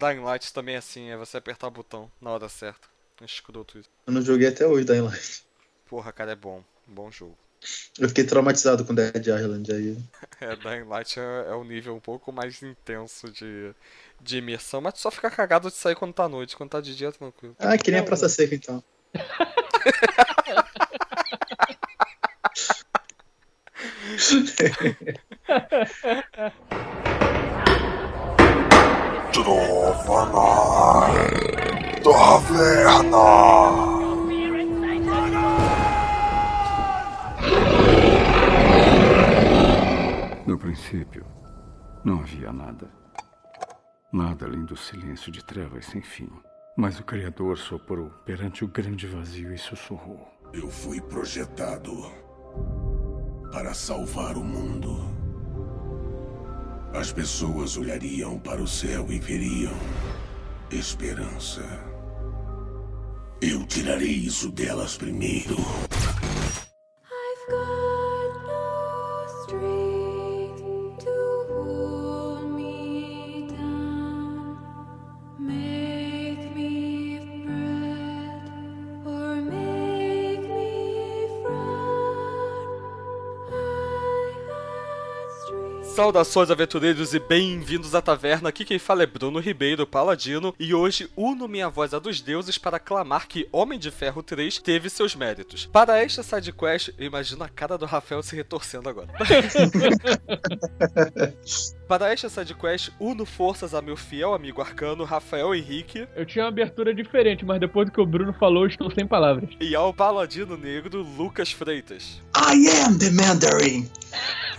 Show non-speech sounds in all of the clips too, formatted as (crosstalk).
Dying Light também é assim, é você apertar o botão na hora certa. Escroto isso. Eu não joguei até hoje Dying Light. Porra, cara, é bom. Bom jogo. Eu fiquei traumatizado com Dead Island aí. (laughs) É, Dying Light é, é um nível um pouco mais intenso de, de imersão, mas tu só fica cagado de sair quando tá à noite, quando tá de dia, tranquilo. Ah, que nem a Praça Seca então. (laughs) (laughs) Trova Taverna. No princípio, não havia nada. Nada além do silêncio de trevas sem fim. Mas o Criador soprou perante o grande vazio e sussurrou. Eu fui projetado para salvar o mundo. As pessoas olhariam para o céu e veriam esperança. Eu tirarei isso delas primeiro. Saudações, aventureiros, e bem-vindos à taverna. Aqui quem fala é Bruno Ribeiro, Paladino, e hoje uno minha voz à dos deuses para clamar que Homem de Ferro 3 teve seus méritos. Para esta sidequest, eu imagino a cara do Rafael se retorcendo agora. (laughs) para esta sidequest, uno forças a meu fiel amigo arcano, Rafael Henrique, Eu tinha uma abertura diferente, mas depois do que o Bruno falou, eu estou sem palavras. e ao Paladino Negro, Lucas Freitas. I am the Mandarin!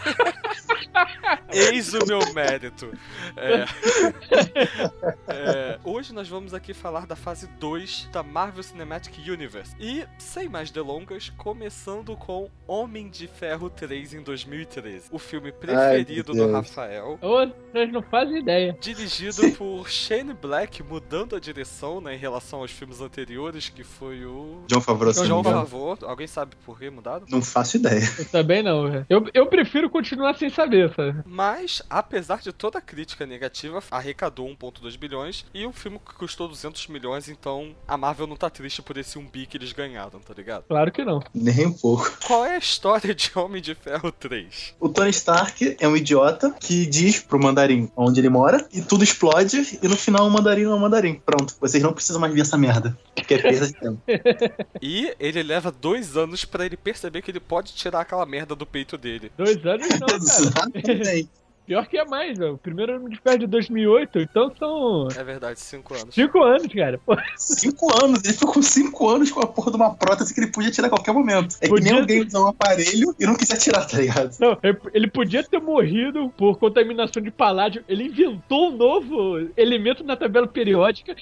(laughs) Eis o meu mérito. É. É, Hoje nós vamos aqui falar da fase 2 da Marvel Cinematic Universe. E, sem mais delongas, começando com Homem de Ferro 3 em 2013. O filme preferido meu do. Rafael. Vocês não fazem ideia. Dirigido por Shane Black, mudando a direção né, em relação aos filmes anteriores, que foi o. John Favreau, se não João me engano. Favor. Alguém sabe por que mudaram? Não faço ideia. Eu também não, velho. Eu, eu prefiro continuar sem saber, sabe? Mas, apesar de toda a crítica negativa, arrecadou 1.2 bilhões e um filme que custou 200 milhões, então a Marvel não tá triste por esse 1 bi que eles ganharam, tá ligado? Claro que não. Nem um pouco. Qual é a história de Homem de Ferro 3? O Tony Stark é um idiota que diz pro mandarim onde ele mora e tudo explode e no final o mandarim não é o mandarim. Pronto, vocês não precisam mais ver essa merda. Porque é perda de tempo. (laughs) E ele leva dois anos pra ele perceber que ele pode tirar aquela merda do peito dele. Dois anos não, (laughs) cara. Exatamente. Pior que é mais, velho. O primeiro ano de pé de 2008, então são É verdade, cinco anos. cinco anos, cara. Pô, Cinco anos, ele ficou com cinco anos com a porra de uma prótese que ele podia tirar a qualquer momento. É que Podia nem alguém usar um aparelho e não quiser tirar, tá ligado? Não, ele- ele podia ter morrido por contaminação de paládio. Ele inventou um novo elemento na tabela periódica.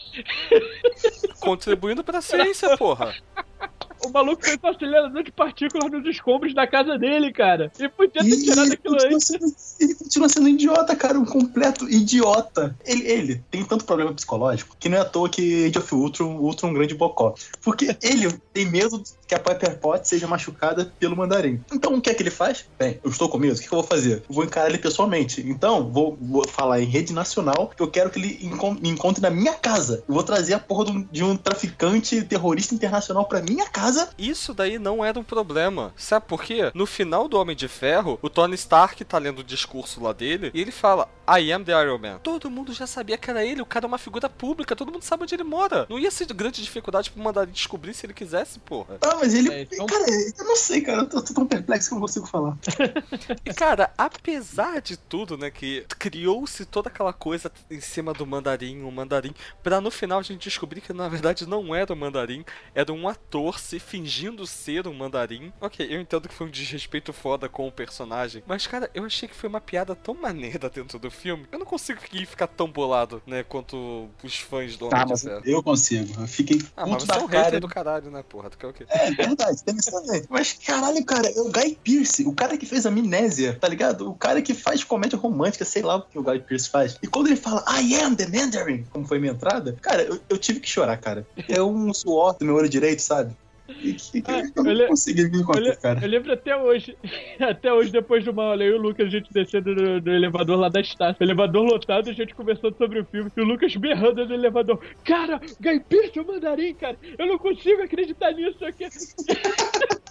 Contribuindo pra ciência, porra. (laughs) O maluco fez um acelerador de partículas nos escombros da casa dele, cara. Ele podia ter tirado aquilo antes. sendo, ele continua sendo idiota, cara, um completo idiota. Ele, ele tem tanto problema psicológico que não é à toa que Age of Ultron, Ultron é um grande bocó. Porque ele tem medo que a Piper Pot seja machucada pelo mandarim. Então o que é que ele faz? Bem, eu estou com medo, o que, que eu vou fazer? Eu vou encarar ele pessoalmente. Então, vou, vou falar em rede nacional que eu quero que ele encon- me encontre na minha casa. Eu vou trazer a porra de um, de um traficante terrorista internacional pra minha casa. Isso daí não era um problema. Sabe por quê? No final do Homem de Ferro, o Tony Stark tá lendo o discurso lá dele e ele fala: I am the Iron Man. Todo mundo já sabia que era ele, o cara é uma figura pública, todo mundo sabe onde ele mora. Não ia ser de grande dificuldade pra mandar ele descobrir se ele quisesse, porra. Ah, mas ele. É, então- Cara, eu não sei, cara. Eu tô, tô tão perplexo que eu não consigo falar. (laughs) E cara, apesar de tudo, né, que criou-se toda aquela coisa em cima do mandarim, o mandarim, pra no final a gente descobrir que na verdade não era o mandarim, era um ator se fingindo ser um mandarim. Ok, eu entendo que foi um desrespeito foda com o personagem, mas cara, eu achei que foi uma piada tão maneira (laughs) dentro do filme, eu não consigo ficar tão bolado, né, quanto os fãs do Homem Tá, de mas eu consigo. Eu fiquei Ah, mas puto você é da um cara. do caralho, né, porra? Tu quer o quê? É, verdade, tem isso também. Mas caralho, cara, é o Guy Pearce, o cara que fez Amnésia, tá ligado? O cara que faz comédia romântica, sei lá o que o Guy Pearce faz. E quando ele fala, I am the Mandarin, como foi minha entrada, cara, eu, eu tive que chorar, cara. É um suor do meu olho direito, sabe? E que, que Ah, eu não ele- consegui me Eu, contar, le- cara. eu lembro até hoje. (laughs) Até hoje, depois do mal, eu e o Lucas, a gente descendo do, do elevador lá da Estácio. Elevador lotado, a gente conversando sobre o filme. E o Lucas berrando no elevador. Cara, Guy Pearce é o mandarim, cara. Eu não consigo acreditar nisso aqui. (laughs)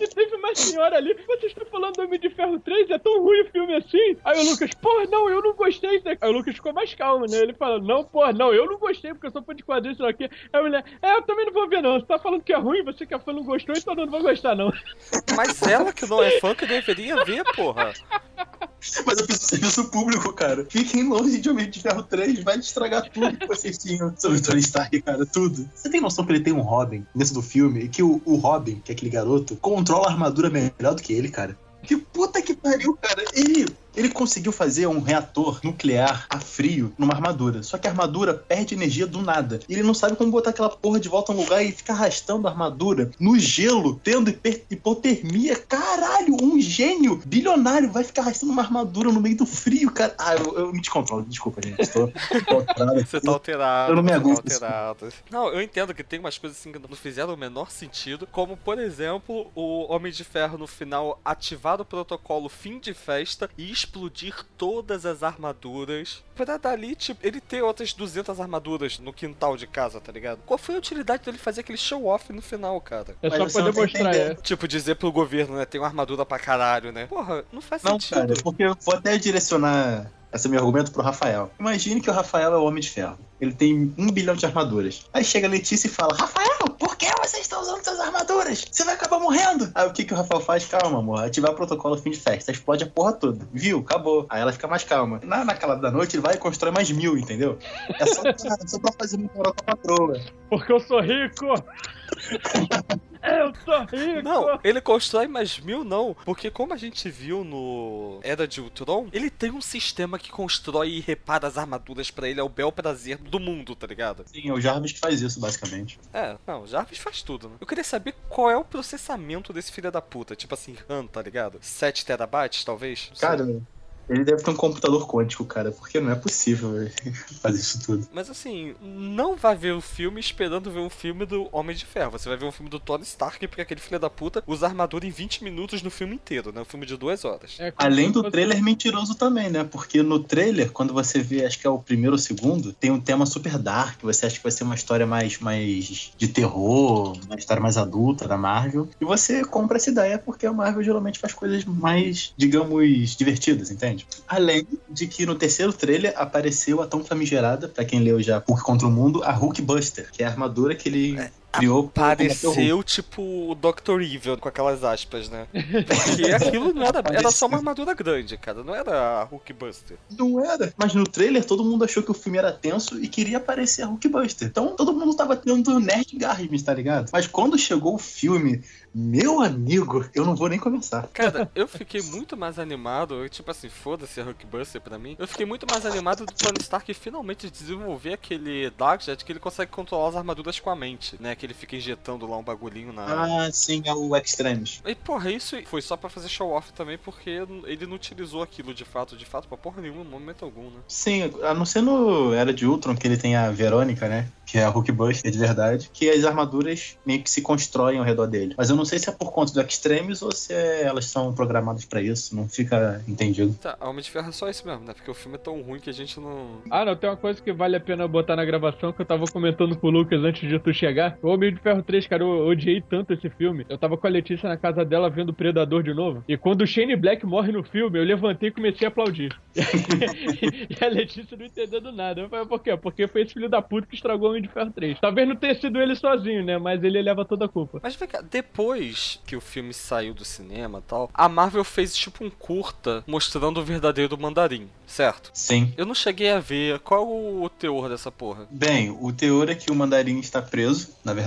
e teve uma senhora ali. Vocês estão falando do Homem de Ferro 3? É tão ruim o filme assim? Aí o Lucas, porra, não, eu não gostei. Aí o Lucas ficou mais calmo, né? Ele fala, não, porra, não, eu não gostei porque eu sou fã de quadrinhos, sei lá o quê. Aí a mulher, é, eu também não vou ver, não. Você tá falando que é ruim, você que é fã não gostou, então eu não vou gostar, não. Mas ela que não é fã que deveria ver, porra. (laughs) Mas eu fiz serviço público, cara. Fiquem longe de Homem de Ferro 3, vai estragar tudo que vocês tinham sobre o Tony Stark, cara, tudo. Você tem noção que ele tem um Robin dentro do filme e que o, o Robin, que é aquele garoto, controla a armadura melhor do que ele, cara? Que puta que pariu, cara. Ele, ele conseguiu fazer um reator nuclear a frio numa armadura. Só que a armadura perde energia do nada. E ele não sabe como botar aquela porra de volta no lugar e fica arrastando a armadura no gelo, tendo hipotermia. Caralho, um gênio bilionário vai ficar arrastando uma armadura no meio do frio, cara. Ah, eu, eu me descontrolo. Desculpa, gente. Tô, tô alterado. Você tá alterado. Eu não me você aguento tá alterado. Não, eu entendo que tem umas coisas assim que não fizeram o menor sentido. Como, por exemplo, o Homem de Ferro no final ativar o protocolo fim de festa e explodir todas as armaduras. Pra dali, tipo, ele ter outras 200 armaduras no quintal de casa, tá ligado? Qual foi a utilidade dele fazer aquele show off no final, cara? É só pra não demonstrar, é. Tipo, dizer pro governo, né? Tem uma armadura pra caralho, né? Porra, não faz Não, sentido. cara, porque eu vou até direcionar esse meu argumento pro Rafael. Imagine que o Rafael é o Homem de Ferro. Ele tem um bilhão de armaduras. Aí chega a Letícia e fala: Rafael, por que você está usando suas armaduras? Você vai acabar morrendo. Aí o que, que o Rafael faz? Calma, amor. Ativar o protocolo fim de festa. Explode a porra toda. Viu? Acabou. Aí ela fica mais calma. Na, naquela da noite, ele vai e constrói mais mil, entendeu? É só, (laughs) pra- só pra fazer uma moral com a patroa. Porque eu sou rico! (laughs) eu sou rico! Não, ele constrói mais mil, não. Porque como a gente viu no Era de Ultron, ele tem um sistema que constrói e repara as armaduras pra ele, é o bel prazer do mundo, tá ligado? Sim, é o Jarvis que faz isso, basicamente. É, não, Jarvis faz tudo, né? Eu queria saber qual é o processamento desse filho da puta. Tipo assim, RAM, tá ligado? 7 terabytes, talvez? Cara, ele deve ter um computador quântico, cara, porque não é possível ele (laughs) fazer isso tudo. Mas assim, não vai ver o filme esperando ver um filme do Homem de Ferro. Você vai ver um filme do Tony Stark, porque aquele filho da puta usa armadura em 20 minutos no filme inteiro, né? Um filme de duas horas. É Além do trailer mentiroso também, né? Porque no trailer, quando você vê, acho que é o primeiro ou segundo, tem um tema super dark. Você acha que vai ser uma história mais, mais de terror, uma história mais adulta da Marvel. E você compra essa ideia porque a Marvel geralmente faz coisas mais, digamos, divertidas, entende? Além de que no terceiro trailer apareceu a tão famigerada, pra quem leu já Hulk contra o Mundo, a Hulk Buster, que é a armadura que ele criou. Pareceu tipo o Dr. Evil com aquelas aspas, né? (laughs) Porque aquilo não era. Era só uma armadura grande, cara. Não era a Hulkbuster. Não era. Mas no trailer todo mundo achou que o filme era tenso e queria aparecer a Hulkbuster. Então todo mundo tava tendo nerd garrismo, tá ligado? Mas quando chegou o filme, meu amigo, eu não vou nem começar. Cara, (laughs) eu fiquei muito mais animado. eu, Tipo assim, foda-se a Hulkbuster pra mim. Eu fiquei muito mais animado do Tony Stark finalmente desenvolver aquele Darkjet que ele consegue controlar as armaduras com a mente, né? Que ele fica injetando lá um bagulhinho na. Ah, sim, é o Extremes. E porra, isso foi só pra fazer show off também, porque ele não utilizou aquilo de fato, de fato, pra porra nenhuma, no momento algum, né? Sim, a não ser no Era de Ultron, que ele tem a Verônica, né? Que é a Hulkbuster de verdade, que as armaduras meio que se constroem ao redor dele. Mas eu não sei se é por conta do Extremes ou se é- elas são programadas pra isso, não fica entendido. Tá, a Homem de Ferro é só isso mesmo, né? Porque o filme é tão ruim que a gente não. Ah, não, tem uma coisa que vale a pena botar na gravação que eu tava comentando com o Lucas antes de tu chegar. O Homem de Ferro 3, cara, eu odiei tanto esse filme. Eu tava com a Letícia na casa dela vendo o Predador de novo. E quando o Shane Black morre no filme, eu levantei e comecei a aplaudir. (laughs) e a Letícia não entendendo nada. Eu falei, por quê? Porque foi esse filho da puta que estragou o Homem de Ferro 3. Talvez não tenha sido ele sozinho, né? Mas ele leva toda a culpa. Mas vem cá, depois que o filme saiu do cinema e tal, a Marvel fez tipo um curta mostrando o verdadeiro mandarim, certo? Sim. Eu não cheguei a ver qual o teor dessa porra. Bem, o teor é que o Mandarim está preso, na verdade.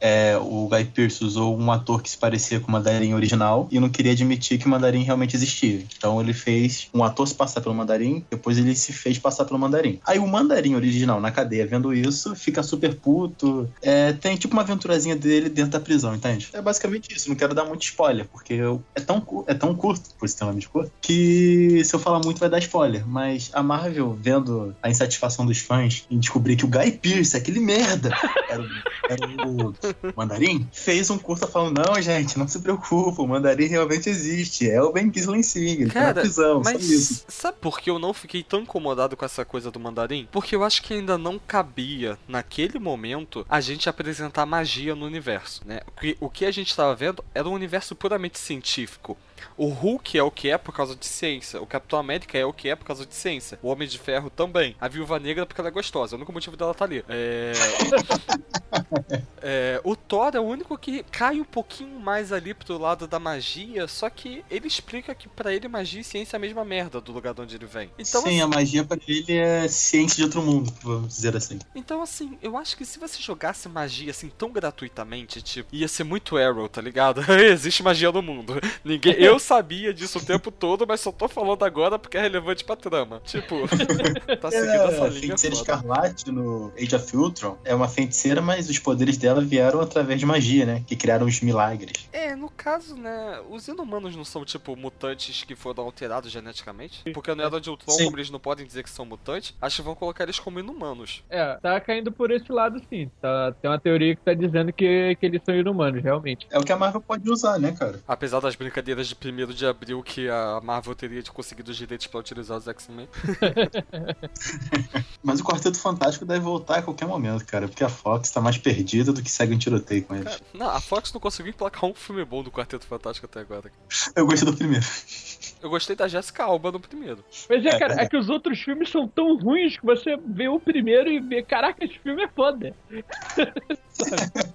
É, o Guy Pearce usou um ator que se parecia com o Mandarim original e não queria admitir que o Mandarim realmente existia. Então ele fez um ator se passar pelo Mandarim, depois ele se fez passar pelo Mandarim. Aí o Mandarim original na cadeia vendo isso, fica super puto. É, tem tipo uma aventurazinha dele dentro da prisão, entende? É basicamente isso. Não quero dar muito spoiler, porque eu- é tão, é tão curto, por de curto, que se eu falar muito vai dar spoiler. Mas a Marvel, vendo a insatisfação dos fãs em descobrir que o Guy Pearce, aquele merda, (laughs) era era o Mandarim, fez um curta falando: não, gente, não se preocupa, o Mandarim realmente existe. É o Ben Kingsley sim, ele tá na Cara, prisão, só isso. Mas sabe por que eu não fiquei tão incomodado com essa coisa do mandarim? Porque eu acho que ainda não cabia, naquele momento, a gente apresentar magia no universo, né? O que, o que a gente estava vendo era um universo puramente científico. O Hulk é o que é por causa de ciência. O Capitão América é o que é por causa de ciência. O Homem de Ferro também. A Viúva Negra porque ela é gostosa. É o único motivo dela tá ali. É... (laughs) É, o Thor é o único que cai um pouquinho mais ali pro lado da magia, só que ele explica que pra ele magia e ciência é a mesma merda do lugar de onde ele vem. Então, Sim, a magia pra ele é ciência de outro mundo, vamos dizer assim. Então, assim, eu acho que se você jogasse magia assim tão gratuitamente, tipo, ia ser muito Arrow, tá ligado? (laughs) Existe magia no mundo. Ninguém, eu (laughs) sabia disso o tempo todo, mas só tô falando agora porque é relevante pra trama. Tipo, (laughs) tá seguindo É, essa a linha. feiticeira foda. escarlate no Age of Ultron é uma feiticeira, mas os poderes dela vieram através de magia, né? Que criaram os milagres. É, no caso, né, os inumanos não são tipo mutantes que foram alterados geneticamente? Porque no Era de Ultron, Sim. como eles não podem dizer que são mutantes, acho que vão colocar eles como inumanos. É, tá caindo por esse lado sim. Tá, tem uma teoria que tá dizendo que, que eles são inumanos, realmente. É o que a Marvel pode usar, né, cara? Apesar das brincadeiras de 1 de abril que a Marvel teria de conseguido os direitos pra utilizar os X-Men. (laughs) Mas o Quarteto Fantástico deve voltar a qualquer momento, cara. Porque a Fox tá mais perdida do que segue um tiroteio com eles. Não, a Fox não conseguiu emplacar um filme bom do Quarteto Fantástico até agora. Eu gostei do primeiro. Eu gostei da Jessica Alba no primeiro. Mas é, É, cara, é que os outros filmes são tão ruins que você vê o primeiro e vê, caraca, esse filme é foda.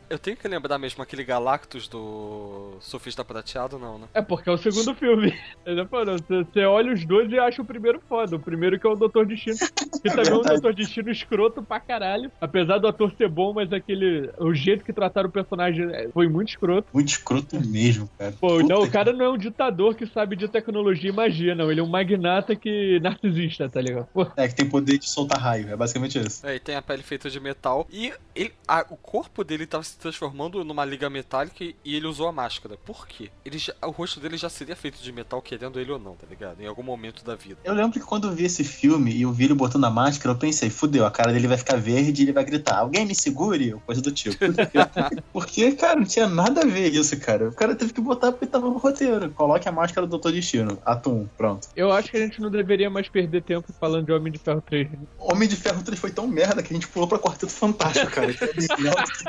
Eu tenho que lembrar mesmo aquele Galactus do Surfista Prateado, não, né? É porque é o segundo filme. (laughs) Falando, você, olha os dois e acha o primeiro foda. O primeiro que é o Doutor Destino. (laughs) Que também é um. Doutor Destino escroto pra caralho. Apesar do ator ser bom, mas aquele. O jeito que trataram o personagem é, foi muito escroto. Muito escroto mesmo, cara. Pô, Puta não, o que- cara não é um ditador que sabe de tecnologia e magia, não. Ele é um magnata que. narcisista, tá ligado? Pô, É, que tem poder de soltar raio. É basicamente isso. É, e tem a pele feita de metal. E ele, a- o corpo dele tava se transformando numa liga metálica e ele usou a máscara. Por quê? Ele já- o rosto dele já seria feito de metal, querendo ele ou não, tá ligado? Em algum momento da vida. Eu lembro que quando eu vi esse filme e eu vi ele botando a máscara, eu pensei, fudeu, a cara dele vai ficar verde e ele vai gritar, alguém me segure? Ou coisa do tipo. (laughs) Porque, cara, não tinha nada a ver isso, cara. O cara teve que botar porque tava no roteiro. Coloque a máscara do Doutor Destino. Atum, pronto. eu acho que a gente não deveria mais perder tempo falando de Homem de Ferro 3. Homem de Ferro 3 foi tão merda que a gente pulou pra Quarteto Fantástico, cara. (laughs)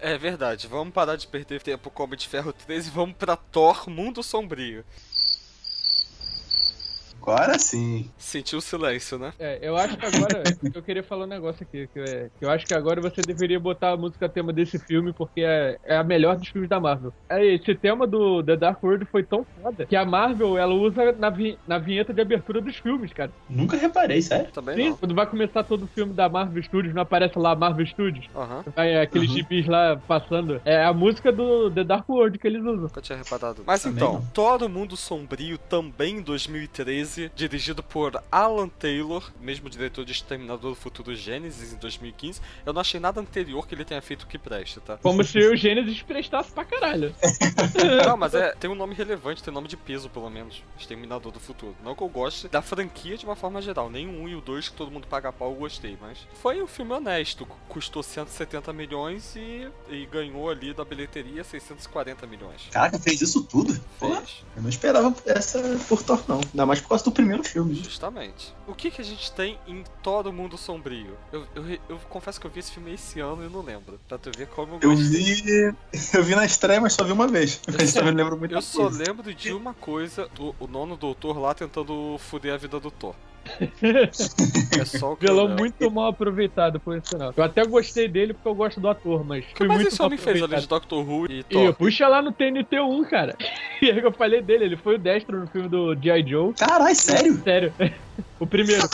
É verdade, vamos parar de perder tempo com o Homem de Ferro 13 e vamos pra Thor Mundo Sombrio. Agora sim. Sentiu o silêncio, né? É, eu acho que agora. (laughs) eu queria falar um negócio aqui. Que, é- que eu acho que agora você deveria botar a música tema desse filme, porque é, é a melhor dos filmes da Marvel. É, esse tema do The Dark World foi tão foda que a Marvel ela usa na, vi- na vinheta de abertura dos filmes, cara. Nunca reparei, sério. Também Sim, não. quando vai começar todo o filme da Marvel Studios, não aparece lá Marvel Studios? Aham, Vai aqueles Uhum. gibis lá passando. É a música do The Dark World que eles usam. nunca tinha reparado. Mas Também então, não. Thor o Mundo Sombrio, também em 2013, dirigido por Alan Taylor, mesmo diretor de Exterminador do Futuro Gênesis em 2015. Eu não achei nada anterior que ele tenha feito que preste, tá? Como se o Gênesis prestasse pra caralho. (laughs) Não, mas é, tem um nome relevante, tem nome de peso, pelo menos. Exterminador do Futuro. Não que eu goste da franquia de uma forma geral. Nem o 1 e o 2 que todo mundo paga pau eu gostei, mas foi um filme honesto. Custou 170 milhões e, e ganhou ali da bilheteria 640 milhões. Caraca, fez isso tudo? Pô, Fez, eu não esperava essa por Thor, não. Ainda mais por causa do primeiro filme. justamente. O que que a gente tem em Thor o Mundo Sombrio? Eu, eu, eu confesso que eu vi esse filme esse ano e não lembro. Pra tu ver como eu Eu vi. Eu vi na estreia, mas só vi uma vez. (laughs) Mas também não lembro muito Eu só lembro de uma coisa, do, o nono doutor lá tentando fuder a vida do Thor. (laughs) É só o eu Vilão lembro. muito mal aproveitado, por sinal. Eu até gostei dele porque eu gosto do ator, mas foi mais muito esse homem fez além de Doctor Who e E Thor? puxa lá no TNT1, cara. (laughs) E eu falei dele, ele foi o Destro no filme do G.I. Joe. Caralho, sério? Sério. O primeiro. (laughs)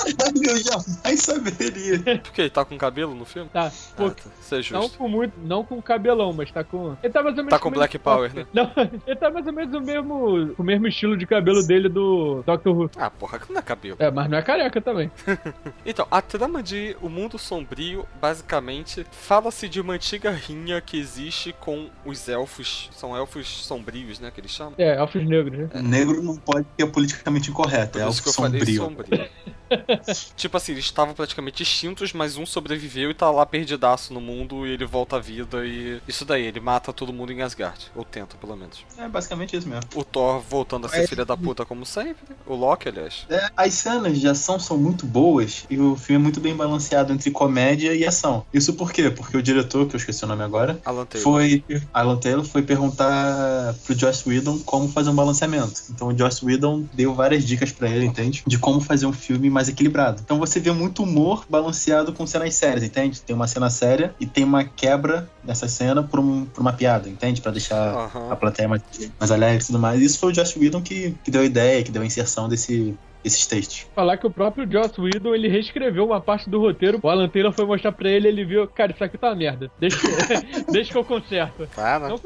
Eu jamais saberia. Por quê? Ele tá com cabelo no filme? Tá. Pô, Ah, tá. Isso é não justo. com muito. Não com cabelão, mas tá com. Ele tá mais ou menos Tá com o Black mesmo- Power, né? (laughs) Não, ele tá mais ou menos o mesmo. O mesmo estilo de cabelo dele do Doctor Who. Ah, porra, que não é cabelo. É, mas não é careca também. (laughs) Então, a trama de O Mundo Sombrio, basicamente, fala-se de uma antiga rinha que existe com os elfos. São elfos sombrios, né? Que eles chamam. É, elfos negros, né? Negro não pode ser politicamente incorreto. Por É isso algo que eu falei sombrio. sombrio. (laughs) Tipo assim, eles estavam praticamente extintos, mas um sobreviveu e tá lá perdidaço no mundo e ele volta à vida e. Isso daí, ele mata todo mundo em Asgard. Ou tenta, pelo menos. É basicamente isso mesmo. O Thor voltando a ser É. filha da puta como sempre. O Loki, aliás. É, as cenas de ação são muito boas e o filme é muito bem balanceado entre comédia e ação. Isso por quê? Porque o diretor, que eu esqueci o nome agora, Alan Taylor. foi Alan Taylor foi perguntar pro Joss Whedon como fazer um balanceamento. Então o Joss Whedon deu várias dicas pra ele, entende? De como fazer um filme mais equilibrado. Então você vê muito humor balanceado com cenas sérias, entende? Tem uma cena séria e tem uma quebra nessa cena por, um- por uma piada, entende? Pra deixar Aham. a plateia mais, mais alegre e tudo mais. Isso foi o Joss Whedon que, que deu a ideia, que deu a inserção desse, desses textos. Falar que o próprio Joss Whedon, ele reescreveu uma parte do roteiro. O Alan Taylor foi mostrar pra ele, ele viu, cara, isso aqui tá uma merda. Deixa, (laughs) deixa que eu conserto. Cara. Não.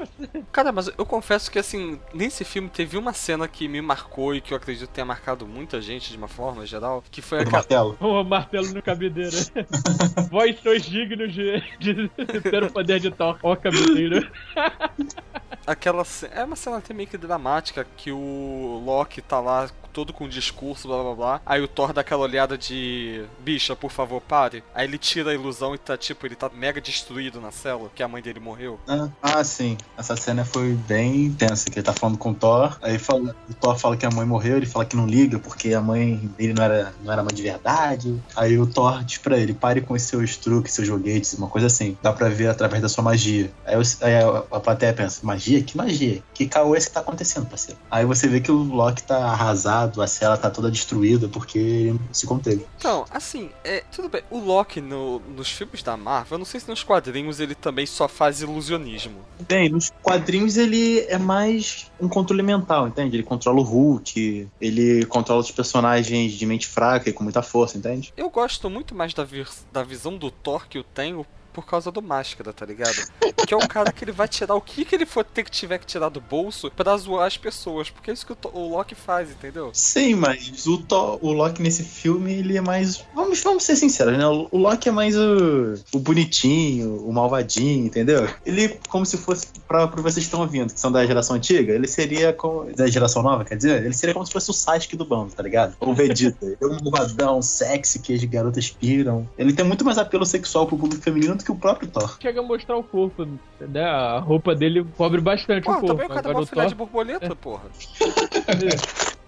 Cara, mas eu confesso que assim, nesse filme teve uma cena que me marcou e que eu acredito tenha marcado muita gente de uma forma geral, que foi do aquela. martelo. (laughs) O martelo no cabideiro. (laughs) Vós sois dignos de, de ter o poder de Thor. Ó, cabideiro. aquela É uma cena até meio que dramática que o Loki tá lá todo com discurso, blá blá blá. Aí o Thor dá aquela olhada de bicha, por favor, pare. Aí ele tira a ilusão e tá tipo, ele tá mega destruído na cela, que a mãe dele morreu. Ah, ah, sim. Essa cena foi bem intensa, que ele tá falando com o Thor. Aí fala, o Thor fala que a mãe morreu, ele fala que não liga, porque a mãe dele não era, não era mãe de verdade. Aí o Thor diz pra ele, pare com os seus truques, seus joguetes, uma coisa assim. Dá pra ver através da sua magia. Aí, os- aí a, a plateia pensa, magia? Que magia? Que caô é esse que tá acontecendo, parceiro? Aí você vê que o Loki tá arrasado, a cela tá toda destruída, porque ele se conteve. Então, assim, é, tudo bem. O Loki no- nos filmes da Marvel, eu não sei se nos quadrinhos ele também só faz ilusionismo. Bem, nos quadrinhos ele é mais um controle mental, entende? Ele controla o Hulk, ele controla os personagens de mente fraca e com muita força, entende? Eu gosto muito mais da, da visão do Thor que eu tenho por causa do Máscara, tá ligado? Que é o cara que ele vai tirar o que, que ele for ter que tiver que tirar do bolso pra zoar as pessoas. Porque é isso que o, o Loki faz, entendeu? Sim, mas o, Thor- o Loki nesse filme, ele é mais. Vamos, vamos ser sinceros, né? O, o Loki é mais o, o bonitinho, o malvadinho, entendeu? Ele, como se fosse, pra, pra vocês que estão ouvindo, que são da geração antiga, ele seria. como- da geração nova, quer dizer? Ele seria como se fosse o Sasuke do bando, tá ligado? Ou o Vegeta. (laughs) ele é um malvadão, sexy, que as garotas piram. Ele tem muito mais apelo sexual pro público feminino do que o próprio Thor. Chega a mostrar o corpo, né? A roupa dele cobre bastante Pô, o corpo. também o cara é Agora uma o filha Thor, de borboleta, porra.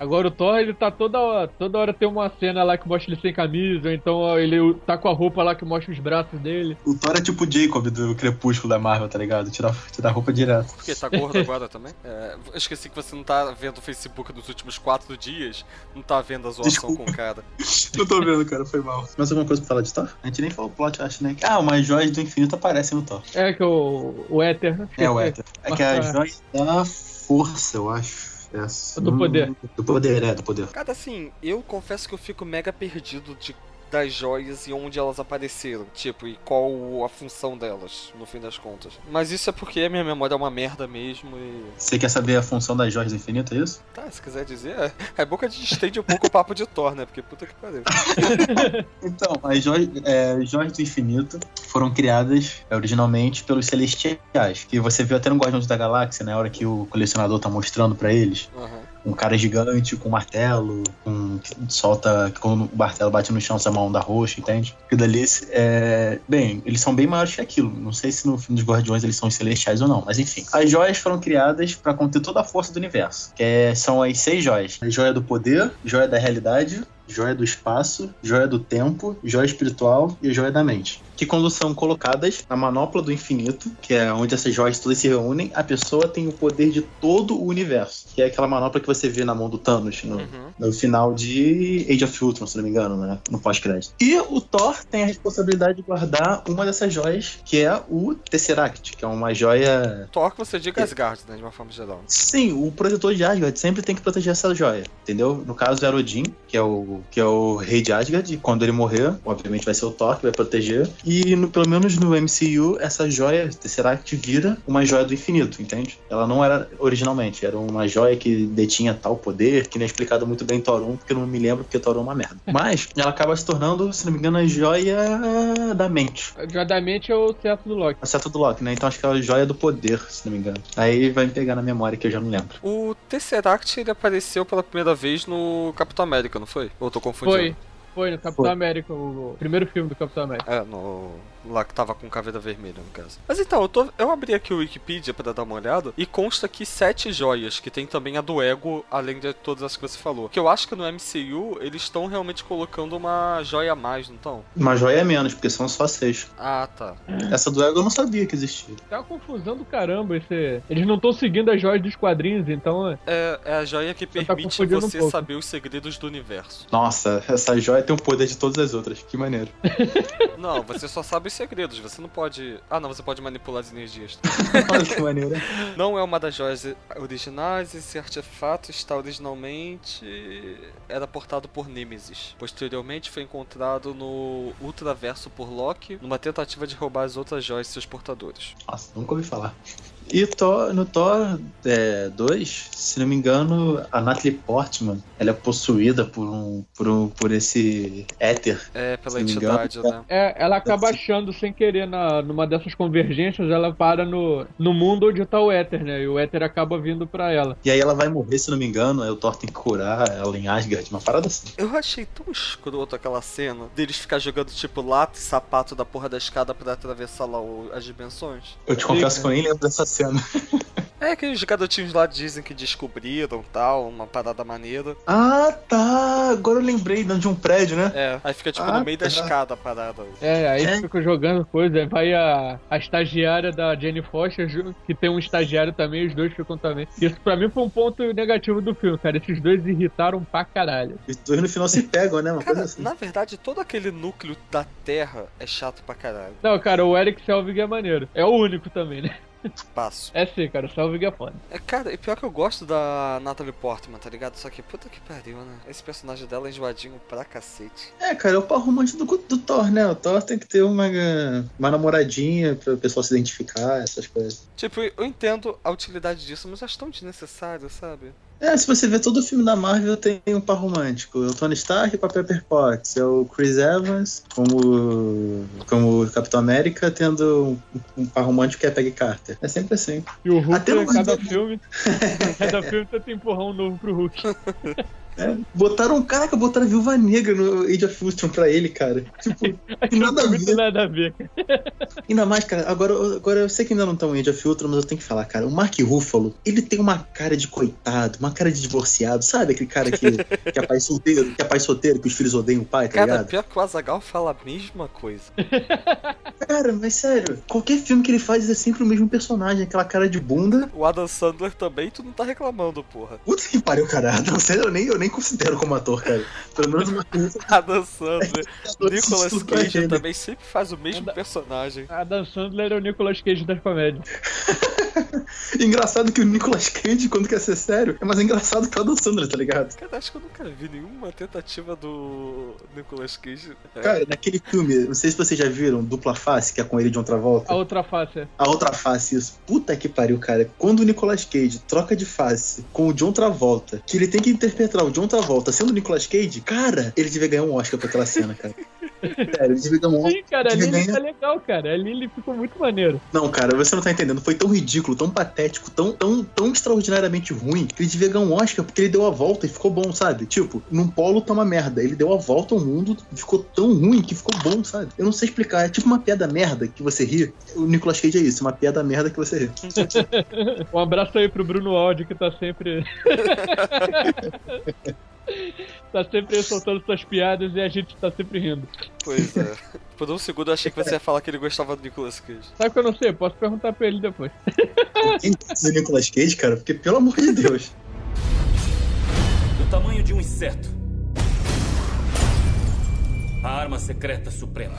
Agora o Thor, ele tá toda hora, toda hora tem uma cena lá que mostra ele sem camisa, ou então ele tá com a roupa lá que mostra os braços dele. O Thor é tipo o Jacob do Crepúsculo da Marvel, tá ligado? Tira, tira a roupa direto. Porque tá gordo (laughs) agora também. É, eu esqueci que você não tá vendo o Facebook dos últimos quatro dias. Não tá vendo a zoação Desculpa. com o cara. (laughs) Eu tô vendo, cara, foi mal. Mais alguma coisa pra falar de Thor? A gente nem falou o plot, acho, né? Ah, umas joias do infinito aparecem no Thor. É que o, o Éter, né? É, o Éter. É que a Mas, joia da força, eu acho. É, Do poder. Do poder, é, do poder. Cara, assim, eu confesso que eu fico mega perdido de das joias e onde elas apareceram, tipo, e qual a função delas, no fim das contas. Mas isso é porque a minha memória é uma merda mesmo e. Você quer saber a função das joias do infinito, é isso? Tá, se quiser dizer, é, é bom que a gente estende um pouco o papo de Thor, né? Porque puta que pariu. (laughs) Então, as joias, é, as joias do infinito foram criadas é, originalmente pelos celestiais. Que você viu até no Guardiões da Galáxia, na hora que o colecionador tá mostrando pra eles. Aham. Um cara gigante com um martelo, com, que solta, quando o martelo bate no chão, essa mão da roxa, entende? Aquilo dali, é... bem, eles são bem maiores que aquilo. Não sei se no filme dos Guardiões eles são celestiais ou não, mas enfim. As joias foram criadas para conter toda a força do universo, que é- são as seis joias. A joia do poder, joia da realidade, joia do espaço, joia do tempo, joia espiritual e joia da mente. Que quando são colocadas na manopla do infinito, que é onde essas joias todas se reúnem, a pessoa tem o poder de todo o universo. Que é aquela manopla que você vê na mão do Thanos no, Uhum. no final de Age of Ultron, se não me engano, né? No pós-crédito. E o Thor tem a responsabilidade de guardar uma dessas joias, que é o Tesseract, que é uma joia Thor que você diga Asgard, né? De uma forma geral. Sim, o protetor de Asgard sempre tem que proteger essa joia, entendeu? No caso era Odin, que é o, que é o rei de Asgard, e quando ele morrer, obviamente vai ser o Thor que vai proteger. E no- pelo menos no MCU, essa joia, Tesseract, vira uma joia do infinito, entende? Ela não era originalmente, era uma joia que detinha tal poder, que não é explicado muito bem em Thor 1, porque eu não me lembro, porque Thor 1 é uma merda. (laughs) Mas ela acaba se tornando, se não me engano, a joia da mente. Jadamente é o teto do Loki. A seta do Loki, né? Então acho que é a joia do poder, se não me engano. Aí vai me pegar na memória que eu já não lembro. O Tesseract ele apareceu pela primeira vez no Capitão América, não foi? Ou eu tô confundindo? Foi. Foi no Capitão Foi. América, o primeiro filme do Capitão América. É, no. Lá que tava com caveira vermelha, no caso. Mas então, eu, tô, eu abri aqui o Wikipedia pra dar uma olhada e consta aqui sete joias, que tem também a do Ego, além de todas as que você falou. Que eu acho que no MCU eles estão realmente colocando uma joia a mais, não estão? Uma joia é menos, porque são só seis. Ah, tá. Essa do Ego eu não sabia que existia. Tá uma confusão do caramba esse. Eles não estão seguindo as joias dos quadrinhos, então. é- É, é a joia que Você tá permite um você pouco. saber os segredos do universo. Nossa, essa joia tem o poder de todas as outras. Que maneiro. Não, você só sabe os segredos, você não pode. Ah, não, você pode manipular as energias. Olha (laughs) que maneiro. Não é uma das joias originais, esse artefato está originalmente. era portado por Nemesis. Posteriormente foi encontrado no Ultraverso por Loki, numa tentativa de roubar as outras joias de seus portadores. Nossa, nunca ouvi falar. E Thor- no Thor 2, se não me engano, a Natalie Portman, ela é possuída por um, por um, por esse éter. É, pela me engano, entidade, né? É, ela acaba achando sem querer na, numa dessas convergências, ela para no, no mundo onde tá o éter, né? E o éter acaba vindo pra ela. E aí ela vai morrer, se não me engano, aí o Thor tem que curar ela em Asgard, uma parada assim. Eu achei tão escroto aquela cena deles ficar jogando tipo lata e sapato da porra da escada pra atravessar lá o- as dimensões. Eu te confesso que eu nem lembro dessa cena. (laughs) É que os garotinhos lá dizem que descobriram tal, uma parada maneira. Ah, tá. Agora eu lembrei de um prédio, né? É, aí fica tipo Ah, no meio da tá. escada a parada. É, aí É. fica jogando coisa, aí vai a, a estagiária da Jenny Foster, que tem um estagiário também, os dois ficam também. Isso pra mim foi um ponto negativo do filme, cara. Esses dois irritaram pra caralho. Os dois no final se pegam, né? Uma Cara, coisa assim. na verdade, todo aquele núcleo da Terra é chato pra caralho. Não, cara, o Eric Selvig é maneiro. É o único também, né? Passo. É sim, cara, é foda. É, cara, e pior que eu gosto da Natalie Portman, tá ligado? Só que puta que pariu, né? Esse personagem dela é enjoadinho pra cacete. É, cara, é o par romântico do, do Thor, né? O Thor tem que ter uma, uma namoradinha pra o pessoal se identificar, essas coisas. Tipo, eu entendo a utilidade disso, mas acho tão desnecessário, sabe? É, se você vê todo o filme da Marvel, tem um par romântico. É o Tony Stark com a Pepper Potts. É o Chris Evans como, como Capitão América, tendo um, um par romântico que é a Peggy Carter. É sempre assim. E o Hulk, Até no- (laughs) cada filme. cada filme tenta empurrar um novo pro Hulk. (laughs) É, botaram, caraca, botaram a Viúva Negra no Age of Ultron pra ele, cara. Tipo, (laughs) Nada não a ver. nada a ver, cara. (laughs) ainda mais, cara, agora, agora eu sei que ainda não estão em Age of Ultron, mas eu tenho que falar, cara, o Mark Ruffalo, ele tem uma cara de coitado, uma cara de divorciado, sabe? Aquele cara que, que é pai solteiro, que é pai solteiro, que os filhos odeiam o pai, tá Cara, ligado? pior que o Azagal fala a mesma coisa. (laughs) Cara, mas sério, qualquer filme que ele faz é sempre o mesmo personagem, aquela cara de bunda. O Adam Sandler também, tu não tá reclamando, porra. Puta que pariu, cara. Não sei, eu nem, eu nem considero como ator, cara. Pelo menos uma coisa. (laughs) Adam Sandler. (laughs) Nicolas Cage também sempre faz o mesmo personagem. Adam Sandler é o Nicolas Cage das comédias. (laughs) (laughs) Engraçado que o Nicolas Cage, quando quer ser sério, é mais engraçado que o Adam Sandler, tá ligado? Cara, acho que eu nunca vi nenhuma tentativa do Nicolas Cage. É, Cara, naquele filme, não sei se vocês já viram, Dupla Face, que é com ele de outra volta. A outra face é. A outra face, isso. Puta que pariu, cara. Quando o Nicolas Cage troca de face com o John Travolta, que ele tem que interpretar o John Travolta sendo o Nicolas Cage, cara, ele devia ganhar um Oscar pra aquela cena, cara. (laughs) Sério, ele devia ganhar um Oscar. Sim, cara, a Devia Lily ganhar. tá legal, cara. A Lily ficou muito maneiro. Não, cara, você não tá entendendo. Foi tão ridículo, tão patético, tão, tão, tão extraordinariamente ruim que ele devia ganhar um Oscar porque ele deu a volta e ficou bom, sabe? Tipo, num polo tá uma merda. Ele deu a volta ao mundo e ficou tão ruim que ficou bom, sabe? Eu não sei explicar. É tipo uma piada merda que você ri. O Nicolas Cage é isso, uma piada merda que você ri. (laughs) Um abraço aí pro Bruno Aldi, que tá sempre. (laughs) tá sempre soltando suas piadas e a gente tá sempre rindo. Pois é. Por um segundo eu achei que você ia falar que ele gostava do Nicolas Cage. Sabe que eu não sei? Posso perguntar pra ele depois. Quem gosta do Nicolas Cage, cara? Porque, pelo amor de Deus. do tamanho de um inseto. A arma secreta suprema.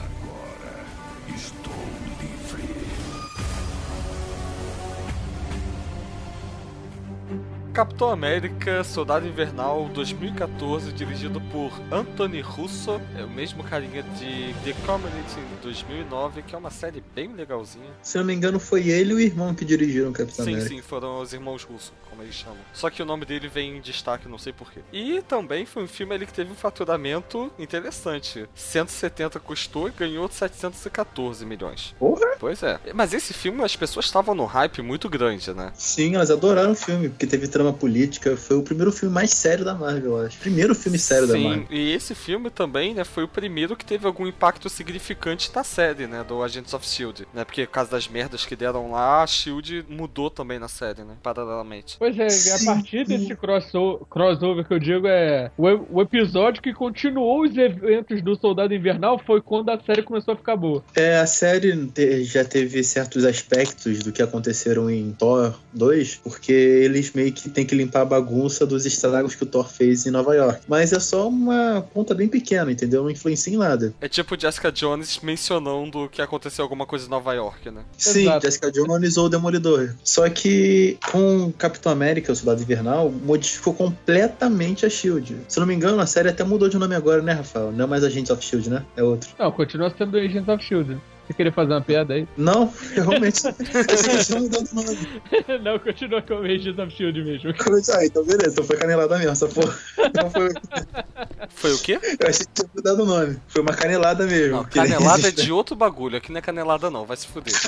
Capitão América, Soldado Invernal 2014, dirigido por Anthony Russo, é o mesmo carinha de The Community em 2009, que é uma série bem legalzinha. Se não me engano, foi ele e o irmão que dirigiram Capitão Sim, América. sim, foram os irmãos Russo, como eles chamam. Só que o nome dele vem em destaque, não sei porquê. E também foi um filme ali que teve um faturamento interessante. 170 custou e ganhou 714 milhões. Porra! Pois é. Mas esse filme as pessoas estavam no hype muito grande, né? Sim, elas adoraram o filme, porque teve trama política. Foi o primeiro filme mais sério da Marvel, eu acho. Primeiro filme sério da Sim, Marvel. e esse filme também, né, foi o primeiro que teve algum impacto significante na série, né, do Agents of S.H.I.E.L.D., né, porque por causa das merdas que deram lá, a S.H.I.E.L.D. mudou também na série, né, paralelamente. Pois é, a Sim. partir desse crossover, que eu digo é. O, o episódio que continuou os eventos do Soldado Invernal foi quando a série começou a ficar boa. É, a série te- já teve certos aspectos do que aconteceram em Thor 2, porque eles meio que tem que limpar a bagunça dos estragos que o Thor fez em Nova York. Mas é só uma ponta bem pequena, entendeu? Não influencia em nada. É tipo Jessica Jones mencionando que aconteceu alguma coisa em Nova York, né. Sim, Exato. Jessica Jones ou o Demolidor. Só que com Capitão América, o Soldado Invernal, modificou completamente a SHIELD. Se eu não me engano, a série até mudou de nome agora, né, Rafael? Não é mais Agents of SHIELD, né? É outro. Não, continua sendo Agents of Shield. Você queria fazer uma piada aí? Não, realmente. (laughs) eu o nome. Não, continua com Agents of Shield mesmo. Ah, então beleza, então foi canelada mesmo, essa porra. Não foi... Foi o quê? Eu achei que tinha mudado o nome. Foi uma canelada mesmo. Não, canelada é de outro bagulho, aqui não é canelada não, vai se fuder. (laughs)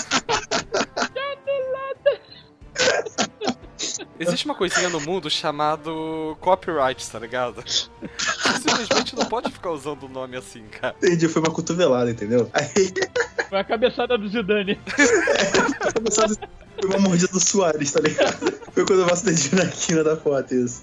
Existe uma coisinha no mundo chamado copyright, tá ligado? Você simplesmente não pode ficar usando o nome assim, cara. Entendi, foi uma cotovelada, entendeu? Aí Foi a cabeçada do Zidane. (laughs) começou a... Foi uma mordida do Soares, tá ligado? Foi quando eu passo dedinho na quina da foto, isso.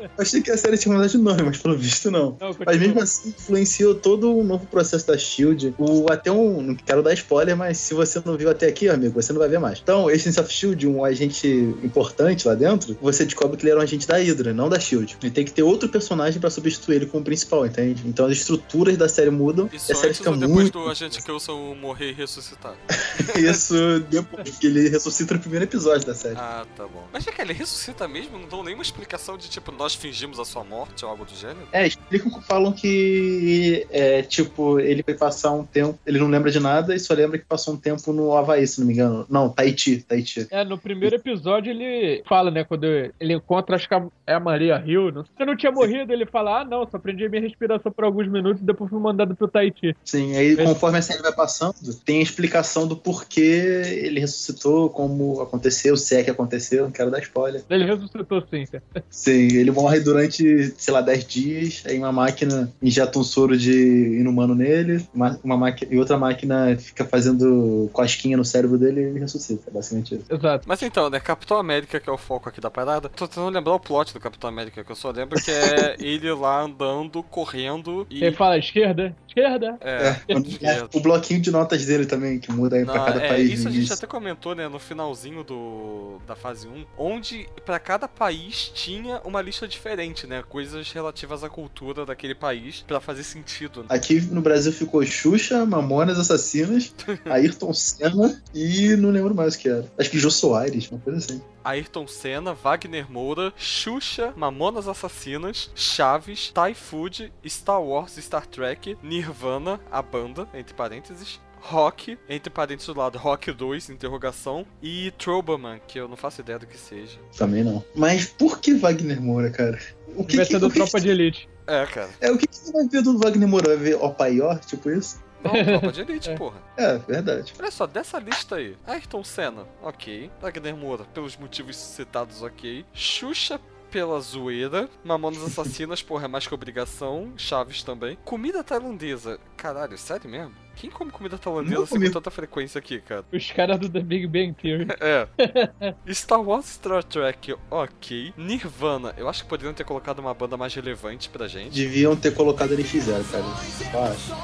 Eu achei que a série tinha mudado de nome, mas pelo visto não. Não, Mas mesmo assim, influenciou todo o novo processo da SHIELD. O, até um. Não quero dar spoiler, mas se você não viu até aqui, amigo, você não vai ver mais. Então, Agents of SHIELD, um agente importante lá dentro, você descobre que ele era um agente da Hydra, não da SHIELD. E tem que ter outro personagem pra substituir ele como principal, entende? Então as estruturas da série mudam Isso a série fica ou depois muito. do agente Coulson morrer e ressuscitar? (laughs) Isso depois que ele ressuscita no primeiro episódio da série. Ah, tá bom. Mas é que ele ressuscita mesmo? Não dão nenhuma explicação de tipo, nós fingimos a sua morte ou algo do gênero? É, explicam que falam que é tipo, ele foi passar um tempo, ele não lembra de nada e só lembra que passou um tempo no Havaí, se não me engano. Não, Tahiti, Tahiti. É, no primeiro episódio ele fala, né, quando ele encontra, acho que é a Maria Hill, não- você não tinha morrido, ele fala, ah não, só prendi minha respiração por alguns minutos e depois fui mandado pro Tahiti. Sim, aí conforme a série vai passando, tem a explicação do porquê ele ressuscitou, como aconteceu, se é que aconteceu, não quero dar spoiler. Ele ressuscitou sim. Sim, ele morre durante, sei lá, 10 dias, aí uma máquina injeta um soro de inumano nele, uma, uma máquina, e outra máquina fica fazendo cosquinha no cérebro dele e ele ressuscita, é basicamente isso. Exato. Mas então, né, Capitão América, que é o foco aqui da parada, tô tentando lembrar o plot do Capitão América, que eu só lembro que é (laughs) ele lá andando, correndo e. Ele fala esquerda, esquerda. É, É, quando- esquerda. o bloquinho de notas dele também, que muda aí pra Não, cada é, país. isso a gente início. até comentou, né, no finalzinho do, da fase 1, onde pra cada país tinha uma lista diferente, né, coisas relativas à cultura daquele país pra fazer sentido. né? Aqui no Brasil ficou Xuxa, Mamonas Assassinas, (laughs) Ayrton Senna e não lembro mais o que era. Acho que Jô Soares, uma coisa assim. Ayrton Senna, Wagner Moura, Xuxa, Mamonas Assassinas, Chaves, Thai Food, Star Wars, Star Trek, Nirvana, a banda, entre parênteses, Rock, entre parênteses do lado, Rock 2, interrogação, e Troberman, que eu não faço ideia do que seja. Também não. Mas por que Wagner Moura, cara? O que, Vai ser do Tropa de Elite. É, cara. É, o que, que você vai ver do Wagner Moura? Vai ver Opaior, tipo isso? Não, (laughs) tropa de elite, É. porra. É, verdade. Olha só, dessa lista aí, Ayrton Senna, ok. Wagner Moura, pelos motivos citados, ok. Xuxa, pela zoeira. Mamonas Assassinas, porra, é mais que obrigação. Chaves também. Comida tailandesa. Caralho, sério mesmo? Quem come comida tailandesa assim, com tanta frequência aqui, cara? Os caras do The Big Bang Theory. (laughs) É. (laughs) Star Wars Star Trek, ok. Nirvana, eu acho que poderiam ter colocado uma banda mais relevante pra gente. Deviam ter colocado ele fizeram, cara. Eu acho.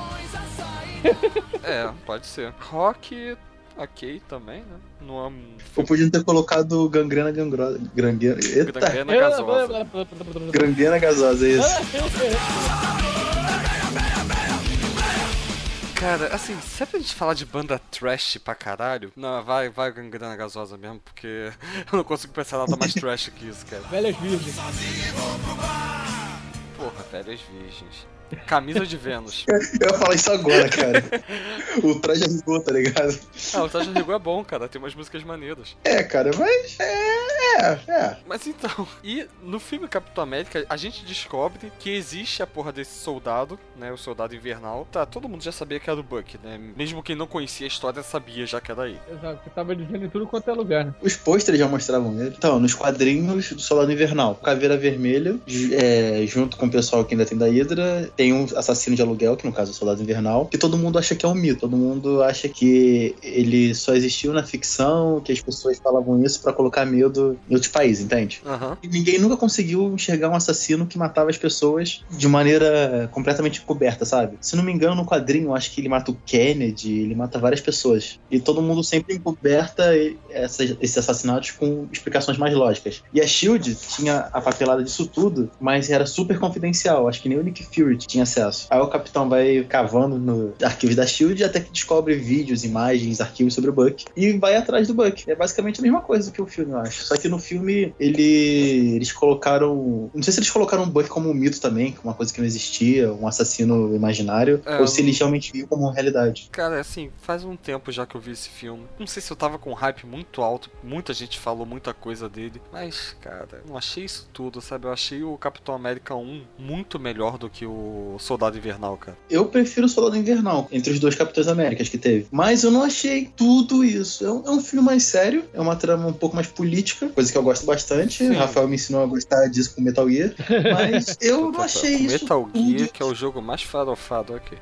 (laughs) É, pode ser. Rock, ok também, né? Não é um Ou podiam ter colocado Gangrena Gangrosa. Gangrena. Eita! Gangrena gasosa. Gangrena gasosa, é isso. Cara, assim, se é pra gente falar de banda trash pra caralho, não, vai, vai gangrena gasosa mesmo, porque (laughs) eu não consigo pensar nada mais trash que isso, cara. Velhas virgens. Porra, velhas virgens. Camisa de Vênus. (laughs) Eu ia falar isso agora, cara. (laughs) o traje rigor, tá ligado? Ah, o Traje Rigor é bom, cara. Tem umas músicas maneiras. É, cara, mas. É, é, é. Mas então, (laughs) e no filme Capitão América, a gente descobre que existe a porra desse soldado, né? O soldado invernal. Tá, todo mundo já sabia que era o Buck, né? Mesmo quem não conhecia a história sabia já que era ele. Exato, você tava dizendo em tudo quanto é lugar, né? Os pôsteres já mostravam ele. Então, nos quadrinhos do Soldado Invernal, Caveira Vermelha, é, junto com o pessoal que ainda tem da Hydra, tem um assassino de aluguel, que no caso é o Soldado Invernal, que todo mundo acha que é um mito. Todo mundo acha que ele só existiu na ficção, que as pessoas falavam isso pra colocar medo em outros países, entende? Aham. E ninguém nunca conseguiu enxergar um assassino que matava as pessoas de maneira completamente coberta, sabe? Se não me engano, no quadrinho, acho que ele mata o Kennedy, ele mata várias pessoas. E todo mundo sempre encoberta esses assassinatos com explicações mais lógicas. E a Shield tinha a papelada disso tudo, mas era super confidencial. Acho que nem o Nick Fury tinha acesso. Aí o capitão vai cavando no arquivos da Shield até que descobre vídeos, imagens, arquivos sobre o Buck e vai atrás do Buck. É basicamente a mesma coisa que o filme, eu acho. Só que no filme ele, eles colocaram. Não sei se eles colocaram o Buck como um mito também, que é uma coisa que não existia, um assassino imaginário, É, ou se eles realmente viam como realidade. Cara, assim, faz um tempo já que eu vi esse filme. Não sei se eu tava com hype muito alto, muita gente falou muita coisa dele, mas, cara, não achei isso tudo, sabe? Eu achei o Capitão América 1 muito melhor do que o Soldado Invernal, cara. Eu prefiro o Soldado Invernal, entre os dois Capitães Américas que teve. Mas eu não achei tudo isso. É um, é um filme mais sério, é uma trama um pouco mais política, coisa que eu gosto bastante. Sim. O Rafael me ensinou a gostar disso com Metal Gear. (laughs) Mas eu não achei isso. Metal tudo. Gear, que é o jogo mais farofado aqui.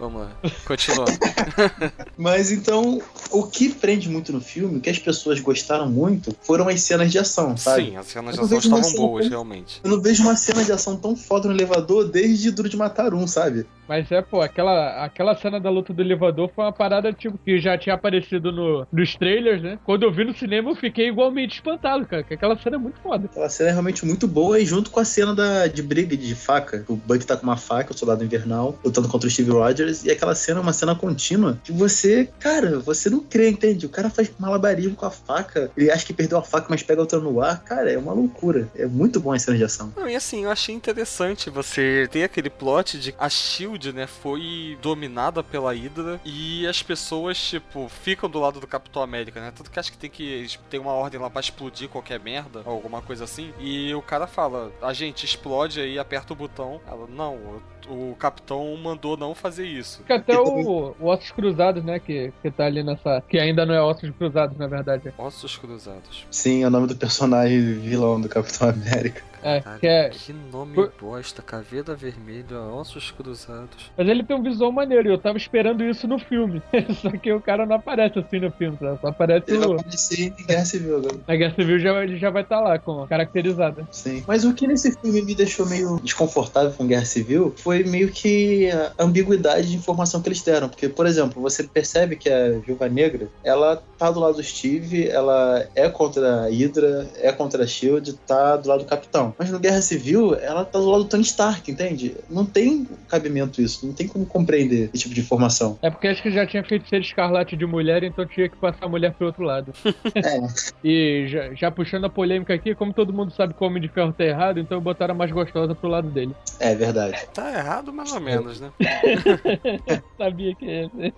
Vamos lá, continuando. (laughs) Mas então, o que prende muito no filme, o que as pessoas gostaram muito, foram as cenas de ação, sabe? Sim, as cenas de ação estavam cena boas, tão- realmente. Eu não vejo uma cena de ação tão foda no elevador desde Duro de Matar Um, sabe? Mas é, pô, aquela, aquela cena da luta do elevador foi uma parada, tipo, que já tinha aparecido no, nos trailers, né? Quando eu vi no cinema, eu fiquei igualmente espantado, cara, que aquela cena é muito foda. Aquela cena é realmente muito boa e junto com a cena da, de briga de faca. O Buck tá com uma faca, o soldado invernal, lutando contra o Steve Rogers. E aquela cena é uma cena contínua que você, cara, você não crê, entende? O cara faz malabarismo com a faca. Ele acha que perdeu a faca, mas pega outra no ar. Cara, é uma loucura. É muito bom a cena de ação. Não, e assim, eu achei interessante você ter aquele plot de a Shield, né, foi dominada pela Hydra e as pessoas, tipo, ficam do lado do Capitão América, né? Tanto que acho que tem que tem uma ordem lá pra explodir qualquer merda, alguma coisa assim. E o cara fala, a gente explode aí, aperta o botão. Ela, não, o, o capitão mandou não fazer isso. Fica até o, o Ossos Cruzados, né, que, que tá ali nessa... Que ainda não é Ossos Cruzados, na verdade. Ossos cruzados. Sim, é o nome do personagem vilão do Capitão América. É, Caralho, que é... que nome Por- bosta, caveira vermelha, ossos cruzados. Mas ele tem um visual maneiro e eu tava esperando isso no filme. (laughs) Só que o cara não aparece assim no filme? Só aparece Ele o... aparecer em Guerra Civil agora. Na Guerra Civil já, ele já vai estar lá, com caracterizada. Sim. Mas o que nesse filme me deixou meio desconfortável com Guerra Civil foi meio que a ambiguidade de informação que eles deram. Porque, por exemplo, você percebe que a Viúva Negra, ela tá do lado do Steve, ela é contra a Hydra, é contra a SHIELD, tá do lado do Capitão. Mas no Guerra Civil, ela tá do lado do Tony Stark, entende? Não tem cabimento isso, não tem como compreender esse tipo de informação. É porque acho que já tinha feito ser escarlate de mulher, então tinha que passar a mulher pro outro lado. (laughs) É. E já, já puxando a polêmica aqui, como todo mundo sabe que o Homem de Ferro tá errado, então botaram a mais gostosa pro lado dele. É verdade. Tá errado, mais ou menos, né? (laughs) Sabia que ia ser.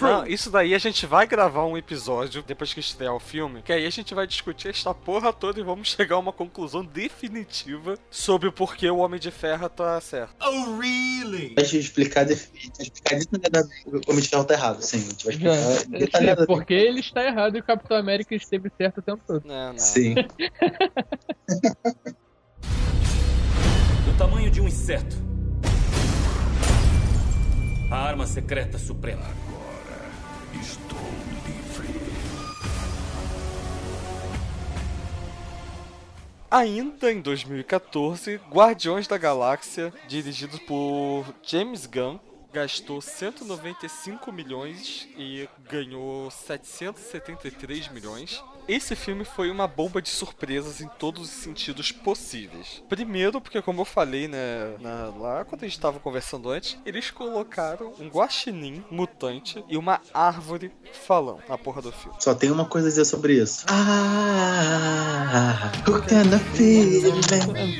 Não, isso daí a gente vai gravar um episódio depois que estrear o filme, que aí a gente vai discutir esta porra toda e vamos chegar a uma conclusão definitiva sobre o porquê o Homem de Ferro tá certo. Vai te explicar, defi- explicar detalhadamente o Homem de Ferro tá errado, sim. A gente vai explicar detalhadamente. porque ele está errado e o Capitão América esteve certo o tempo todo. Não, não. Sim. (laughs) Do tamanho de um inseto. A arma secreta suprema. Estou Ainda em 2014, Guardiões da Galáxia, dirigido por James Gunn, gastou 195 milhões e ganhou 773 milhões. Esse filme foi uma bomba de surpresas em todos os sentidos possíveis. Primeiro, porque como eu falei, né, na- lá quando a gente tava conversando antes, eles colocaram um guaxinim mutante e uma árvore falando na porra do filme. Só tem uma coisa a dizer sobre isso. Ah, who can I feel?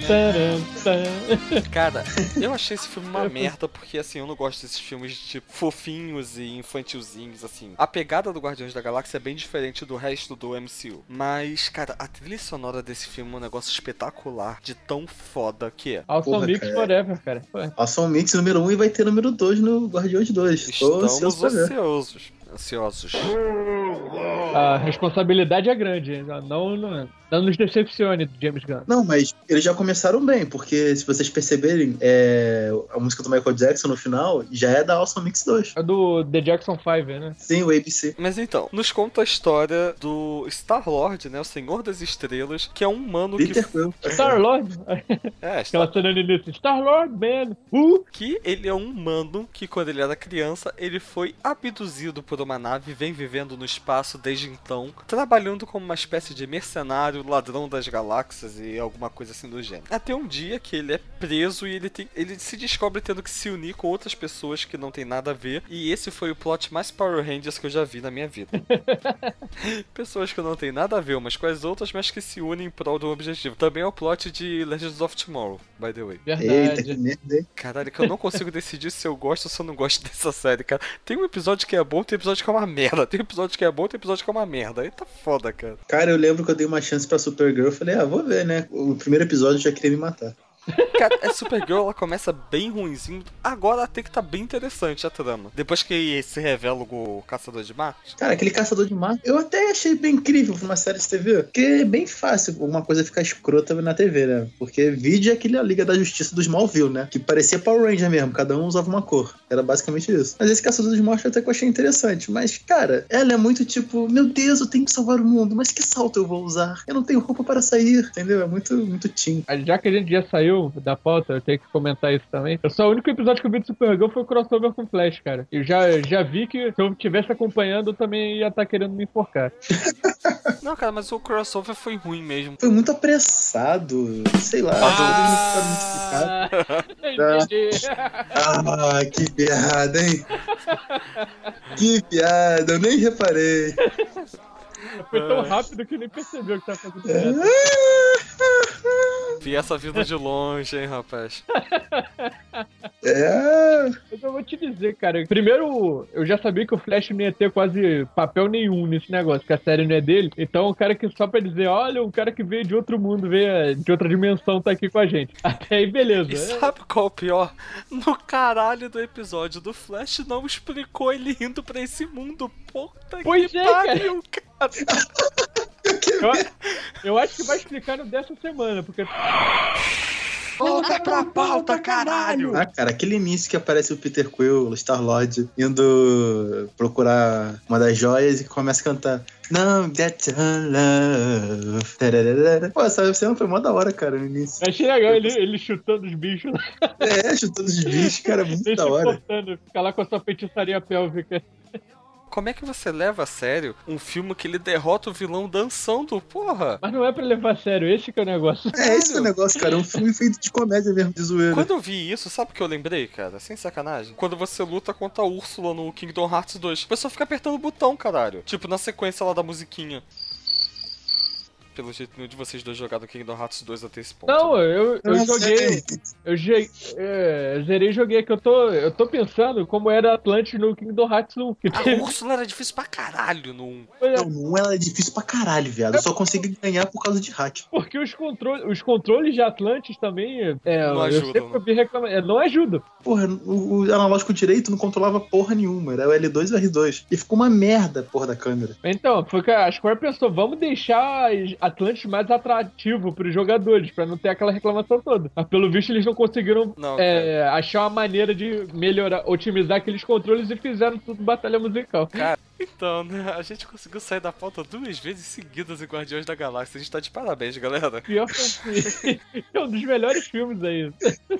Taran, taran. Cara, eu achei esse filme uma merda porque assim, eu não gosto desses filmes tipo fofinhos e infantilzinhos assim. A pegada do Guardiões da Galáxia é bem diferente do resto do MCU, mas cara, a trilha sonora desse filme é um negócio espetacular, de tão foda que é. Awesome Porra, Mix cara. Forever, cara. Awesome Mix número 1 um e vai ter número 2 no Guardiões 2. Tô Estamos ansiosos. Ansiosos. A responsabilidade é grande, não, não, não nos decepcione, James Gunn. Não, mas eles já começaram bem, porque se vocês perceberem, é, a música do Michael Jackson no final já é da Awesome Mix 2. É do The Jackson 5, né? Sim, o ABC. Mas então, nos conta a história do Star-Lord, né, o Senhor das Estrelas, que é um humano que Peter Quill. (laughs) Star-Lord, é, Star aquela início, Star-Lord, man, uh! que ele é um humano que quando ele era criança, ele foi abduzido por uma nave e vem vivendo no espaço desde então, trabalhando como uma espécie de mercenário, ladrão das galáxias e alguma coisa assim do gênero. Até um dia que ele é preso e ele, tem, ele se descobre tendo que se unir com outras pessoas que não tem nada a ver, e esse foi o plot mais Power Rangers que eu já vi na minha vida. (laughs) pessoas que não tem nada a ver umas com as outras, mas que se unem em prol do objetivo. Também é o plot de Legends of Tomorrow, by the way. Eita, que Verdade. merda, hein? Caralho, que eu não consigo decidir se eu gosto ou se eu não gosto (laughs) dessa série, cara. Tem um episódio que é bom, tem um episódio que é uma merda. Tem episódio que é bom, tem episódio que é uma merda. Aí tá foda, cara. Cara, eu lembro que eu dei uma chance pra Supergirl. Eu falei, ah, vou ver, né? O primeiro episódio já queria me matar. Cara, a Supergirl, ela começa bem ruinzinho. Agora até que tá bem interessante a trama. Depois que se revela o Caçador de Marte. Cara, aquele Caçador de Marte, eu até achei bem incrível pra uma série de TV. Porque é bem fácil uma coisa ficar escrota na TV, né? Porque vídeo é aquele a Liga da Justiça dos Smallville, né? Que parecia Power Ranger mesmo, cada um usava uma cor. Era basicamente isso. Mas esse Caçador de Marte até que eu achei interessante. Mas, cara, ela é muito tipo, meu Deus, eu tenho que salvar o mundo, mas que salto eu vou usar? Eu não tenho roupa para sair, entendeu? É muito, muito teen. Já que a gente já saiu da pauta, eu tenho que comentar isso também. Eu só o único episódio que eu vi do Supergirl foi o crossover com Flash, cara. Eu já, já vi que se eu estivesse acompanhando, eu também ia estar querendo me enforcar. (laughs) Não, cara, mas o crossover foi ruim mesmo. Foi muito apressado, sei lá. Ah, (laughs) entendi. Ah, que piada, hein? que piada, eu nem reparei. Foi tão rápido que nem percebeu que tava fazendo piada. (laughs) Vi essa vida de longe, hein, rapaz. É. Mas eu vou te dizer, cara. Primeiro, eu já sabia que o Flash não ia ter quase papel nenhum nesse negócio, que a série não é dele. Então, o cara que só pra dizer, olha, um cara que veio de outro mundo, veio de outra dimensão, tá aqui com a gente. (laughs) Até aí, beleza. E sabe qual é o pior? No caralho do episódio do Flash não explicou ele indo pra esse mundo. Puta Pois que é, pariu, cara. (laughs) Eu, (laughs) eu acho que vai explicar no dessa semana, porque. Volta pra pauta, caralho! Ah, cara, aquele início que aparece o Peter Quill, o Star-Lord, indo procurar uma das joias e começa a cantar Não get love. Tararara. Pô, essa cena foi mó da hora, cara, no início. Achei legal ele, ele chutando os bichos, É, chutando os bichos, cara, muito ele da hora. cortando, ficar lá com a sua feitiçaria pélvica. Como é que você leva a sério um filme que ele derrota o vilão dançando, porra? Mas não é pra levar a sério, esse que é o negócio. É, esse é o negócio, cara. É um filme feito de comédia mesmo, de zoeira. Quando eu vi isso, sabe o que eu lembrei, cara? Sem sacanagem. Quando você luta contra a Úrsula no Kingdom Hearts 2, o pessoal fica apertando o botão, caralho. Tipo, na sequência lá da musiquinha. Pelo jeito, nenhum de vocês dois jogaram Kingdom Hearts 2 até esse ponto. Não, eu, eu Eu joguei. Eu joguei, é, zerei e joguei que eu tô, eu tô pensando como era Atlantis no Kingdom Hearts 1. Que A Úrsula era difícil pra caralho no 1. Não, não, ela é difícil pra caralho, viado. Eu só consigo ganhar por causa de hack. porque os, controle, os controles de Atlantis também. É, Não eu ajudam, sempre né? ouvi reclamar. É, não ajudam. Porra, o, o analógico direito não controlava porra nenhuma. Era o L2 e o R2. E ficou uma merda, porra, da câmera. Então, foi que a Square pensou, vamos deixar Atlantis mais atrativo pros jogadores, pra não ter aquela reclamação toda. Mas pelo visto eles não conseguiram Não, é, achar uma maneira de melhorar, otimizar aqueles controles e fizeram tudo batalha musical. Então, né? A gente conseguiu sair da pauta duas vezes seguidas em Guardiões da Galáxia. A gente tá de parabéns, galera. Pior que (laughs) é um dos melhores filmes aí.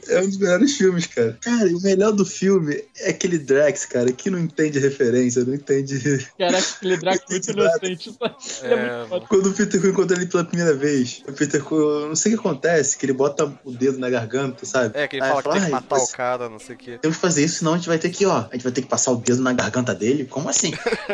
É um dos melhores filmes, cara. Cara, e o melhor do filme é aquele Drax, cara, que não entende referência, não entende. Caraca, aquele (laughs) Draco muito inocente. É É, muito foda. Quando o Peter Quill encontra ele pela primeira vez, o Peter Quill, não sei o que acontece, que ele bota o dedo na garganta, sabe? É, que ele Aí fala que tem que "Ai, matar o cara, não sei o quê. Temos que fazer isso, senão a gente vai ter que, ó, a gente vai ter que passar o dedo na garganta dele? Como assim? (laughs)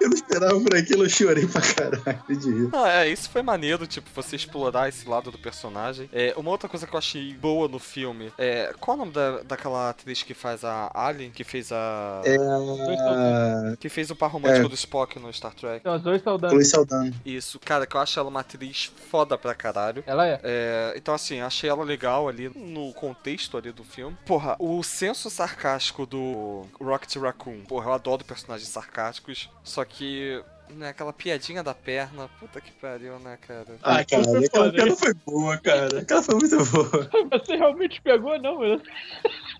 eu não esperava por aquilo, eu chorei pra caralho de rir. Ah, é, isso foi maneiro, tipo, você explorar esse lado do personagem. É, uma outra coisa que eu achei boa no filme é. Qual é o nome da, daquela atriz que faz a Alien? Que fez a. É Que fez o par romântico É. do Spock no Star Trek. Então, as dois Saldana. Isso, cara, que eu acho ela uma atriz foda pra caralho. Ela é. É, então, assim, achei ela legal ali no contexto ali do filme. Porra, o senso sarcástico do Rocket Raccoon. Porra, eu adoro personagens sarcásticos. Só que, né, aquela piadinha da perna. Puta que pariu, né, cara? Ah, aquilo cara, aquela piada hein? foi boa, cara. Aquela foi muito boa. (laughs) Você realmente pegou, não? mano?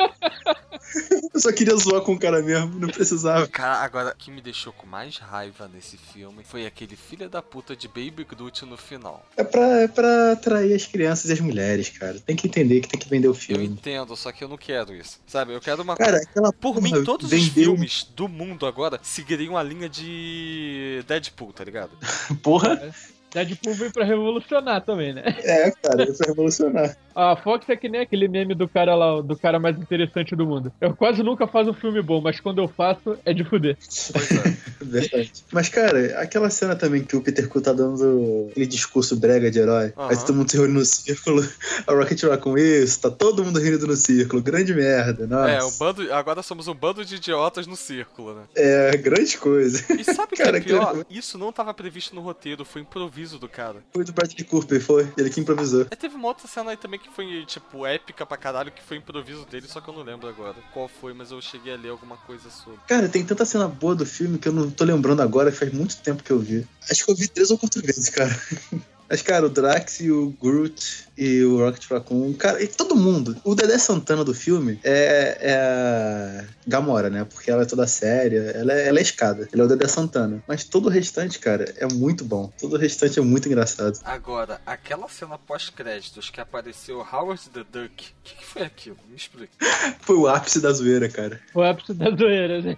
(laughs) Eu só queria zoar com o cara mesmo, não precisava. Cara, agora, o que me deixou com mais raiva nesse filme foi aquele filho da puta de Baby Groot no final. É pra, é pra atrair as crianças e as mulheres, cara. Tem que entender que tem que vender o Eu filme. entendo, só que eu não quero isso. Sabe, eu quero uma Cara, aquela Por porra mim, todos os vendeu- filmes do mundo agora seguiriam a linha de Deadpool, tá ligado? (laughs) Porra, Deadpool veio pra revolucionar também, né? é, cara, isso vai revolucionar. (laughs) A Fox é que nem aquele meme do cara lá, do cara mais interessante do mundo. Eu quase nunca faço um filme bom, mas quando eu faço, é de fuder. Pois é. (laughs) Verdade. Mas, cara, aquela cena também que o Peter Quill tá dando aquele discurso brega de herói. Aham. Aí todo mundo se reúne no círculo. (laughs) A Rocket Raccoon, isso, tá todo mundo rindo no círculo. Grande merda, nossa. É, um bando, agora somos um bando de idiotas no círculo, né? É, grande coisa. E sabe o que Cara, é pior? que- Isso não tava previsto no roteiro, foi improviso do cara. Foi do Bradley Cooper, foi. Ele que improvisou. Aí teve uma outra cena aí também que foi, tipo, épica pra caralho, que foi improviso dele, só que eu não lembro agora qual foi, mas eu cheguei a ler alguma coisa sobre. Cara, tem tanta cena boa do filme que eu não tô lembrando agora, faz muito tempo que eu vi. Acho que eu vi três ou quatro vezes, cara. (laughs) Mas, cara, o Drax e o Groot e o Rocket Raccoon, cara, e todo mundo. O Dedé Santana do filme é, é a Gamora, né? Porque ela é toda séria, ela é, ela é escada. Ele é o Dedé Santana. Mas todo o restante, cara, é muito bom. Todo o restante é muito engraçado. Agora, aquela cena pós-créditos que apareceu Howard the Duck, o que, que foi aquilo? Me explica. (laughs) Foi o ápice da zoeira, cara. O ápice da zoeira, né?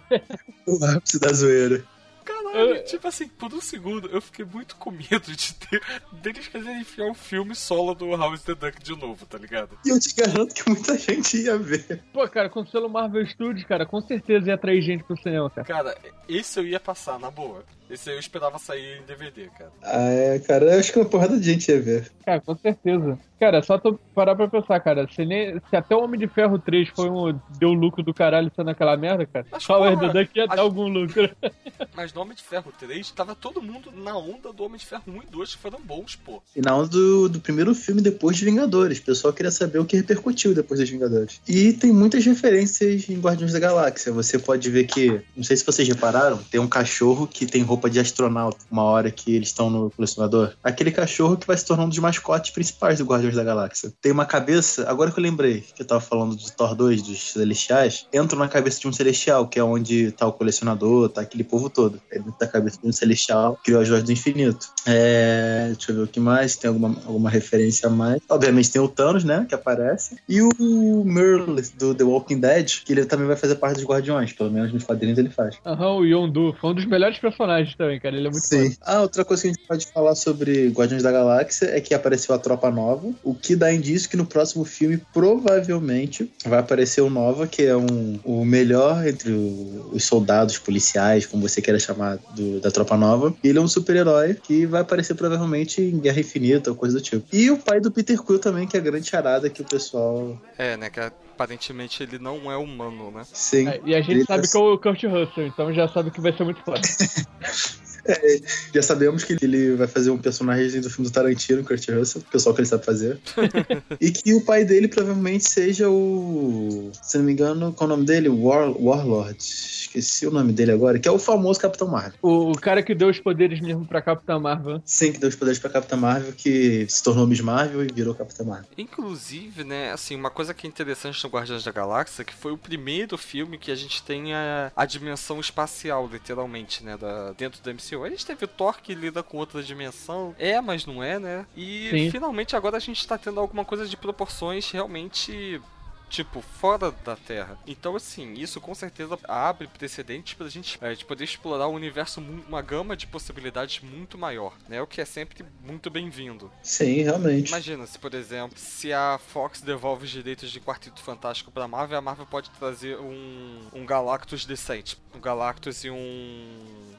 O ápice da zoeira. Caralho, Eu- tipo assim, por um segundo eu fiquei muito com medo de ter deles fazerem enfiar um filme solo do House the Duck de novo, tá ligado? E eu te garanto que muita gente ia ver. Pô, cara, com o selo Marvel Studios, cara, com certeza ia atrair gente pro cinema, cara. Cara, esse eu ia passar, na boa. Esse eu esperava sair em DVD, cara. Ah, é, cara, eu acho que uma porrada de gente ia ver. Cara, com certeza. Cara, é só tu parar pra pensar, cara. Se, nem, se até o Homem de Ferro 3 foi um, deu lucro do caralho sendo aquela merda, cara, Mas, só o porra, Herdadã que ia dar algum lucro. (laughs) Mas no Homem de Ferro 3, tava todo mundo na onda do Homem de Ferro 1 e 2, que foram bons, pô. E na onda do, do primeiro filme depois de Vingadores. O pessoal queria saber o que repercutiu depois dos Vingadores. E tem muitas referências em Guardiões da Galáxia. Você pode ver que, não sei se vocês repararam, tem um cachorro que tem roupa de astronauta uma hora que eles estão no colecionador. Aquele cachorro que vai se tornar um dos mascotes principais do Guardiões da Galáxia. Tem uma cabeça, agora que eu lembrei que eu tava falando de Thor 2, dos Celestiais, entra na cabeça de um Celestial, que é onde tá o colecionador, tá aquele povo todo. É dentro da cabeça de um Celestial, criou as joias do infinito. É, deixa eu ver o que mais, tem alguma, alguma referência a mais. Obviamente tem o Thanos, né, que aparece. E o Merle, do The Walking Dead, que ele também vai fazer parte dos Guardiões, pelo menos nos quadrinhos ele faz. Aham, o Yondu foi um dos melhores personagens também, cara. Ele é muito Sim. Ah, outra coisa que a gente pode falar sobre Guardiões da Galáxia é que apareceu a Tropa Nova, o que dá indício que no próximo filme provavelmente vai aparecer o Nova, que é um, o melhor entre o- os soldados policiais, como você queira chamar, do- da Tropa Nova. E ele é um super-herói que vai aparecer provavelmente em Guerra Infinita ou coisa do tipo. E o pai do Peter Quill também, que é a grande charada que o pessoal... É, né, que aparentemente ele não é humano, né? Sim. É, e a gente Ele sabe tá- que é o Kurt Russell, então já sabe que vai ser muito foda. (laughs) Já sabemos que ele vai fazer um personagem do filme do Tarantino, Kurt Russell, pessoal que ele sabe fazer. (laughs) e que o pai dele provavelmente seja o. Se não me engano, qual é o nome dele? War, Warlord. Esqueci o nome dele agora, que é o famoso Capitão Marvel. O, o cara que deu os poderes mesmo pra Capitã Marvel. Sim, que deu os poderes pra Capitã Marvel, que se tornou Miss Marvel e virou Capitã Marvel. Inclusive, né, assim, uma coisa que é interessante no Guardiões da Galáxia, que foi o primeiro filme que a gente tem a, a dimensão espacial, literalmente, né, da, dentro do MCU. A gente teve o Thor que lida com outra dimensão, é, mas não é, né? E Sim. finalmente agora a gente tá tendo alguma coisa de proporções realmente tipo, fora da Terra. Então, assim, isso com certeza abre precedentes pra gente, é, de poder explorar um universo, uma gama de possibilidades muito maior, né? O que é sempre muito bem-vindo. Sim, realmente. Imagina se, por exemplo, se a Fox devolve os direitos de Quarteto Fantástico pra Marvel, a Marvel pode trazer um, um Galactus decente. Um Galactus e um.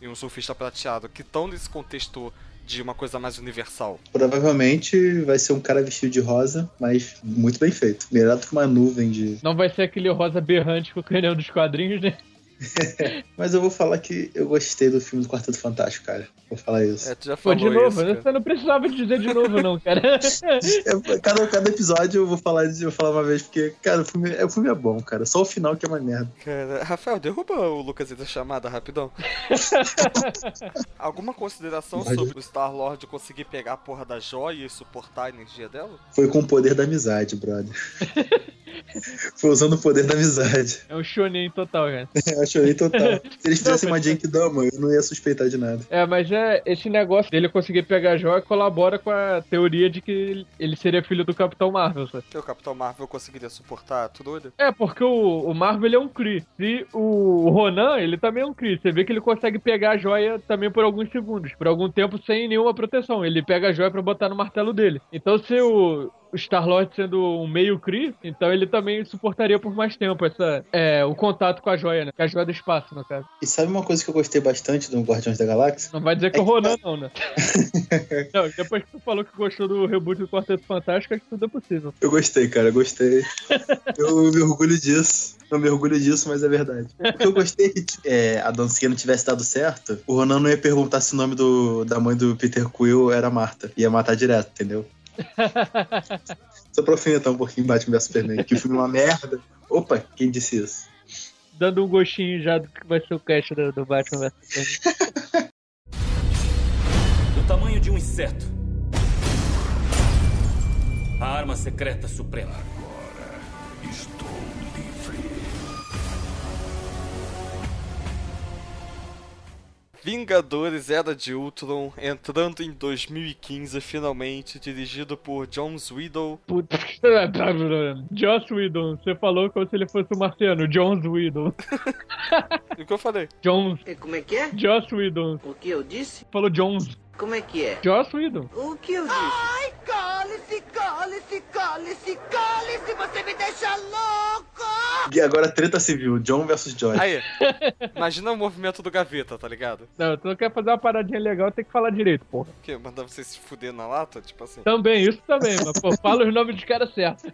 E um surfista prateado, que estão nesse contexto de uma coisa mais universal. Provavelmente vai ser um cara vestido de rosa, mas muito bem feito. Melhor do que uma nuvem de. Não vai ser aquele rosa berrante com o canhão dos quadrinhos, né? (laughs) Mas eu vou falar que eu gostei do filme do Quarteto Fantástico, cara. Vou falar isso. É, tu já Pô, falou de novo, isso, né? cara. você não precisava dizer de novo, não, cara. (laughs) É, cada, cada episódio eu vou falar, eu vou falar uma vez, porque, cara, o filme, é, o filme é bom, cara. Só o final que é uma merda. Cara, Rafael, derruba o Lucas da chamada rapidão. (laughs) Alguma consideração Pode. sobre o Star-Lord conseguir pegar a porra da joia e suportar a energia dela? Foi com o poder da amizade, brother. Foi usando o poder da amizade. É um shonen total, cara. Eu chorei total. (laughs) Se eles fizessem uma Genkidama, eu não ia suspeitar de nada. É, mas é esse negócio dele conseguir pegar a joia colabora com a teoria de que ele seria filho do Capitão Marvel, sabe? Que o Capitão Marvel conseguiria suportar tudo ele? É, porque o, o Marvel ele é um Kree. E o, Ronan, ele também é um Kree. Você vê que ele consegue pegar a joia também por alguns segundos, por algum tempo sem nenhuma proteção. Ele pega a joia pra botar no martelo dele. Então, se o Star-Lord sendo um meio Kree, então ele também suportaria por mais tempo essa, é, o contato com a joia, né? Com a joia do espaço, no caso. E sabe uma coisa que eu gostei bastante do Guardiões da Galáxia? Não vai dizer que é o Ronan, não, né? (laughs) não, depois que tu falou que gostou do reboot do Quarteto Fantástico, acho que tudo é possível. Eu gostei, cara, eu gostei. eu me orgulho disso. Eu me orgulho disso, mas é verdade. Porque eu gostei que é, a dancinha não tivesse dado certo, o Ronan não ia perguntar se o nome do, da mãe do Peter Quill era Marta. Ia matar direto, entendeu? (laughs) Só pra alfinetar um pouquinho Batman vs Superman, que o filme é uma merda. Opa, quem disse isso? Dando um gostinho já do que vai ser o cast do, do Batman vs Superman. (laughs) Do tamanho de um inseto. A arma secreta suprema. Vingadores Era de Ultron entrando em 2015 finalmente, dirigido por John Whedon. Puta. (laughs) Joss Whedon. Você falou como se ele fosse o marciano. Jones Whedon. (laughs) E o que eu falei? Jones. Como é que é? Joss Whedon. O que eu disse? Falou Jones. Como é que é? Joss Whedon. O que eu disse? Ai, cale-se, cale-se, cale-se, cale-se, você me deixa louco! E agora treta civil, John versus Joy. Aí, imagina o movimento do gaveta, tá ligado? Não, tu não quer fazer uma paradinha legal, tem que falar direito, porra. Que mandar você se fuder na lata, tipo assim. Também, isso também, mas pô, fala os nomes dos caras certos.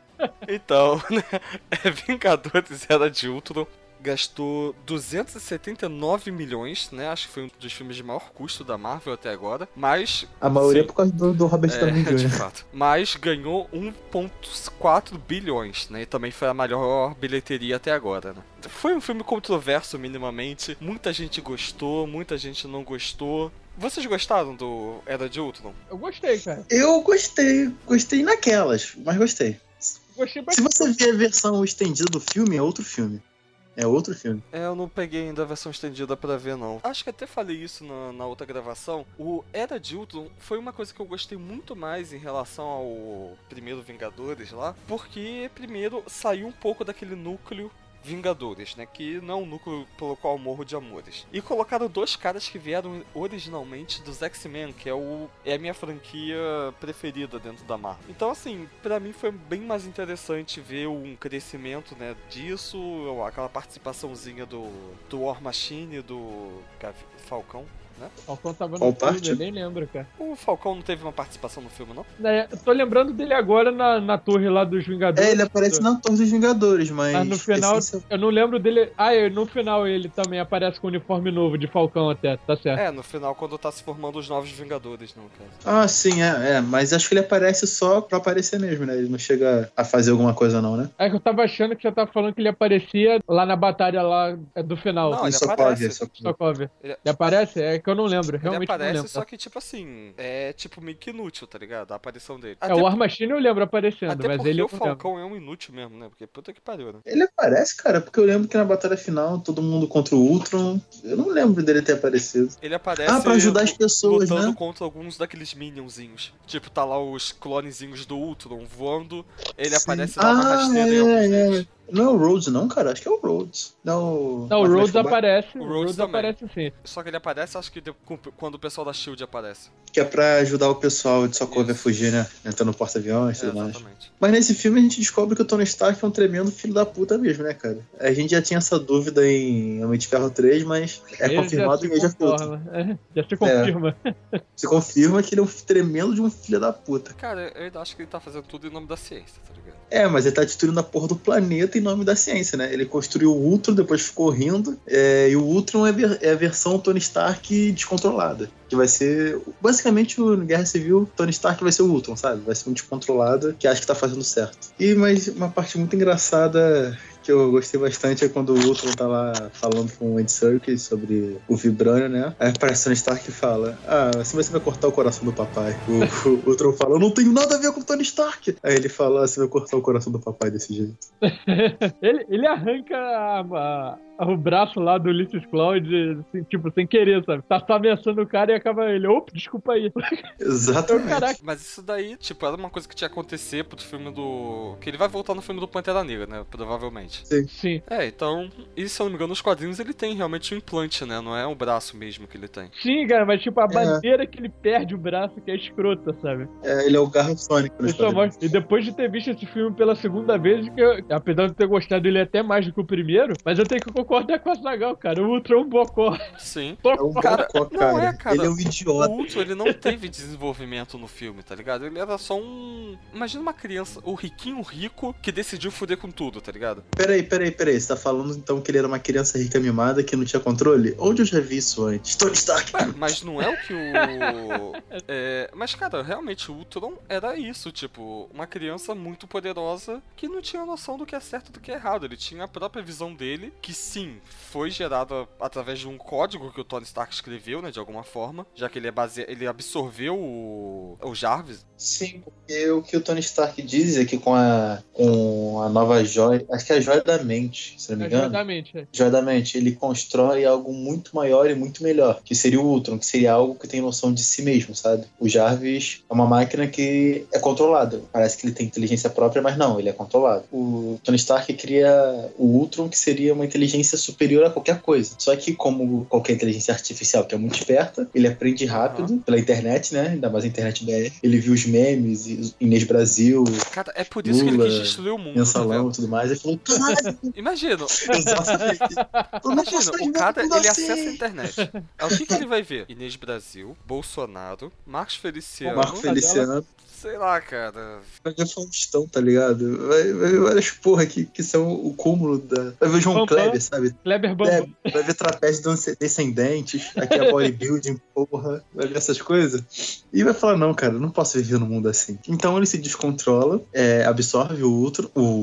Então, (laughs) né? É Vingadores Era de Ultron. Gastou 279 milhões, né? Acho que foi um dos filmes de maior custo da Marvel até agora. Mas. A maioria sim, por causa do, do Robert Downey é, (laughs) de Jr. fato. Mas ganhou 1,4 bilhões, né? E também foi a maior bilheteria até agora, né? Foi um filme controverso, minimamente. Muita gente gostou, muita gente não gostou. Vocês gostaram do Era de Ultron? Eu gostei, cara. Eu gostei, gostei naquelas, mas gostei. Gostei Se você ver a versão estendida do filme, é outro filme. É outro filme. É, eu não peguei ainda a versão estendida pra ver, não. Acho que até falei isso na, na outra gravação. O Era de Ultron foi uma coisa que eu gostei muito mais em relação ao primeiro Vingadores lá, porque primeiro saiu um pouco daquele núcleo Vingadores, né? Que não é um núcleo pelo qual morro de amores. E colocaram dois caras que vieram originalmente dos X-Men, que é, o, é a minha franquia preferida dentro da Marvel. Então, assim, pra mim foi bem mais interessante ver um crescimento, né? Disso, aquela participaçãozinha do, do War Machine, do Falcão. Né? Falcão tava Qual no filme, parte? eu nem lembro, cara. O Falcão não teve uma participação no filme, não? É, eu tô lembrando dele agora na, na torre lá dos Vingadores. É, ele aparece na Torre dos Vingadores, mas. Mas no final, eu não lembro dele. Ah, é, no final ele também aparece com o uniforme novo de Falcão até, tá certo. É, no final, quando tá se formando os novos Vingadores, no caso. Ah, sim, é, é. Mas acho que ele aparece só pra aparecer mesmo, né? Ele não chega a fazer alguma coisa, não, né? É que eu tava achando que você tava falando que ele aparecia lá na batalha lá é, do final. Não, ele aparece. ocorre. Sokovia. Ele- Ele aparece? É que eu não lembro, Ele realmente não aparece, lembro. só que, tipo assim, é tipo meio que inútil, tá ligado? A aparição dele. É, o War Machine eu lembro aparecendo, até mas porque ele o não lembro. Falcão é um inútil mesmo, né? Porque puta que pariu, né? Ele aparece, cara, porque eu lembro que na batalha final, todo mundo contra o Ultron. Eu não lembro dele ter aparecido. Ele aparece Ah, pra ajudar as pessoas, lutando né? contra alguns daqueles minionzinhos. Tipo, tá lá os clonezinhos do Ultron voando, ele Sim. aparece e uma Ah, rasteira em é, alguns é. deles. Não é o Rhodes, não, cara. Acho que é o Rhodes. Não, Não, o Rhodes aparece, O Rhodes Rhodes aparece sim. Só que ele aparece, acho que quando o pessoal da SHIELD aparece. Que é pra ajudar o pessoal de Sokovia a fugir, né? Entrando no porta-aviões e É, tudo mais. exatamente. Mas nesse filme a gente descobre que o Tony Stark é um tremendo filho da puta mesmo, né, cara? A gente já tinha essa dúvida em Homem de Ferro 3, mas é Ele confirmado já em Age of Ultron. É, já se confirma. Se confirma que ele é um tremendo de um filho da puta. Cara, eu ainda acho que ele tá fazendo tudo em nome da ciência, tá ligado? É, mas ele tá destruindo a porra do planeta em nome da ciência, né? Ele construiu o Ultron, depois ficou rindo, é, e o Ultron é, ver- é a versão Tony Stark descontrolada. Que vai ser. Basicamente, o Guerra Civil, Tony Stark vai ser o Ultron, sabe? Vai ser um descontrolado que acha que tá fazendo certo. E mas uma parte muito engraçada que eu gostei bastante é quando o Ultron tá lá falando com o Andy Serkis sobre o Vibranium, né? Aí aparece o Stark e fala: Ah, assim você vai cortar o coração do papai. (laughs) O, o Ultron fala: Eu não tenho nada a ver com o Tony Stark. Aí ele fala: ah, Você vai cortar o coração do papai desse jeito. (laughs) ele, ele arranca a- o braço lá do Ulysses Cloud, assim, tipo, sem querer, sabe? Tá, ameaçando o cara e acaba ele. Opa, desculpa aí. (laughs) Exatamente. Caraca. Mas isso daí, tipo, era uma coisa que tinha que acontecer pro filme do. Que ele vai voltar no filme do Pantera Negra, né? Provavelmente. Sim. É, então. E se eu não me engano, nos quadrinhos ele tem realmente um implante, né? Não é o braço mesmo que ele tem. Sim, cara, mas tipo, a bandeira que ele perde o braço, que é escrota, sabe? É, ele é o Garro Sonic E depois de ter visto esse filme pela segunda vez, que eu- apesar de ter gostado dele até mais do que o primeiro, mas eu tenho que concordar com a Sagal, cara. O Ultron é um bocó. Sim. É um Cara, bocó, não cara. é, cara. Ele é um idiota. O Ultron, ele não teve desenvolvimento no filme, tá ligado? Ele era só um. Imagina uma criança, o riquinho rico que decidiu fuder com tudo, tá ligado? Peraí, peraí, peraí. Você tá falando então que ele era uma criança rica mimada que não tinha controle? Onde eu já vi isso antes? Tony Stark! Mas não é o que o. É, mas, cara, realmente o Ultron era isso, tipo, uma criança muito poderosa que não tinha noção do que é certo e do que é errado. Ele tinha a própria visão dele, que sim, foi gerada através de um código que o Tony Stark escreveu, né, de alguma forma, já que ele é base... ele absorveu o, o Jarvis. Sim, porque o que o Tony Stark diz é que com a, com a nova joia. Acho que é a joia da mente, se não me engano. Exatamente. é. Joia da mente, ele constrói algo muito maior e muito melhor, que seria o Ultron, que seria algo que tem noção de si mesmo, sabe? O Jarvis é uma máquina que é controlada. Parece que ele tem inteligência própria, mas não, ele é controlado. O Tony Stark cria o Ultron, que seria uma inteligência superior a qualquer coisa. Só que, como qualquer inteligência artificial que é muito esperta, ele aprende rápido pela internet, né? Ainda mais a internet BR. Ele viu os memes, e Inês Brasil, Cara, é por isso que Lula, ele quis destruir o mundo. Vendo? e tudo mais. Ele falou: caralho, (laughs) (laughs) Imagina, exatamente. Não posso Imagina, o cara, tudo ele assim. acessa a internet. Aí o que, que ele vai ver? Inês Brasil, Bolsonaro, Marcos Feliciano, Marco Feliciano. sei lá, cara. Vai ver Faustão, tá ligado? Vai, vai ver várias porra que, que são o cúmulo da. Vai ver João Bambam. Kleber, sabe? Kleber Bambam. Vai ver trapézio descendentes, aqui é bodybuilding, (laughs) porra, vai ver essas coisas. E vai falar, não, cara, eu não posso viver num mundo assim. Então ele se descontrola, é, absorve o outro, o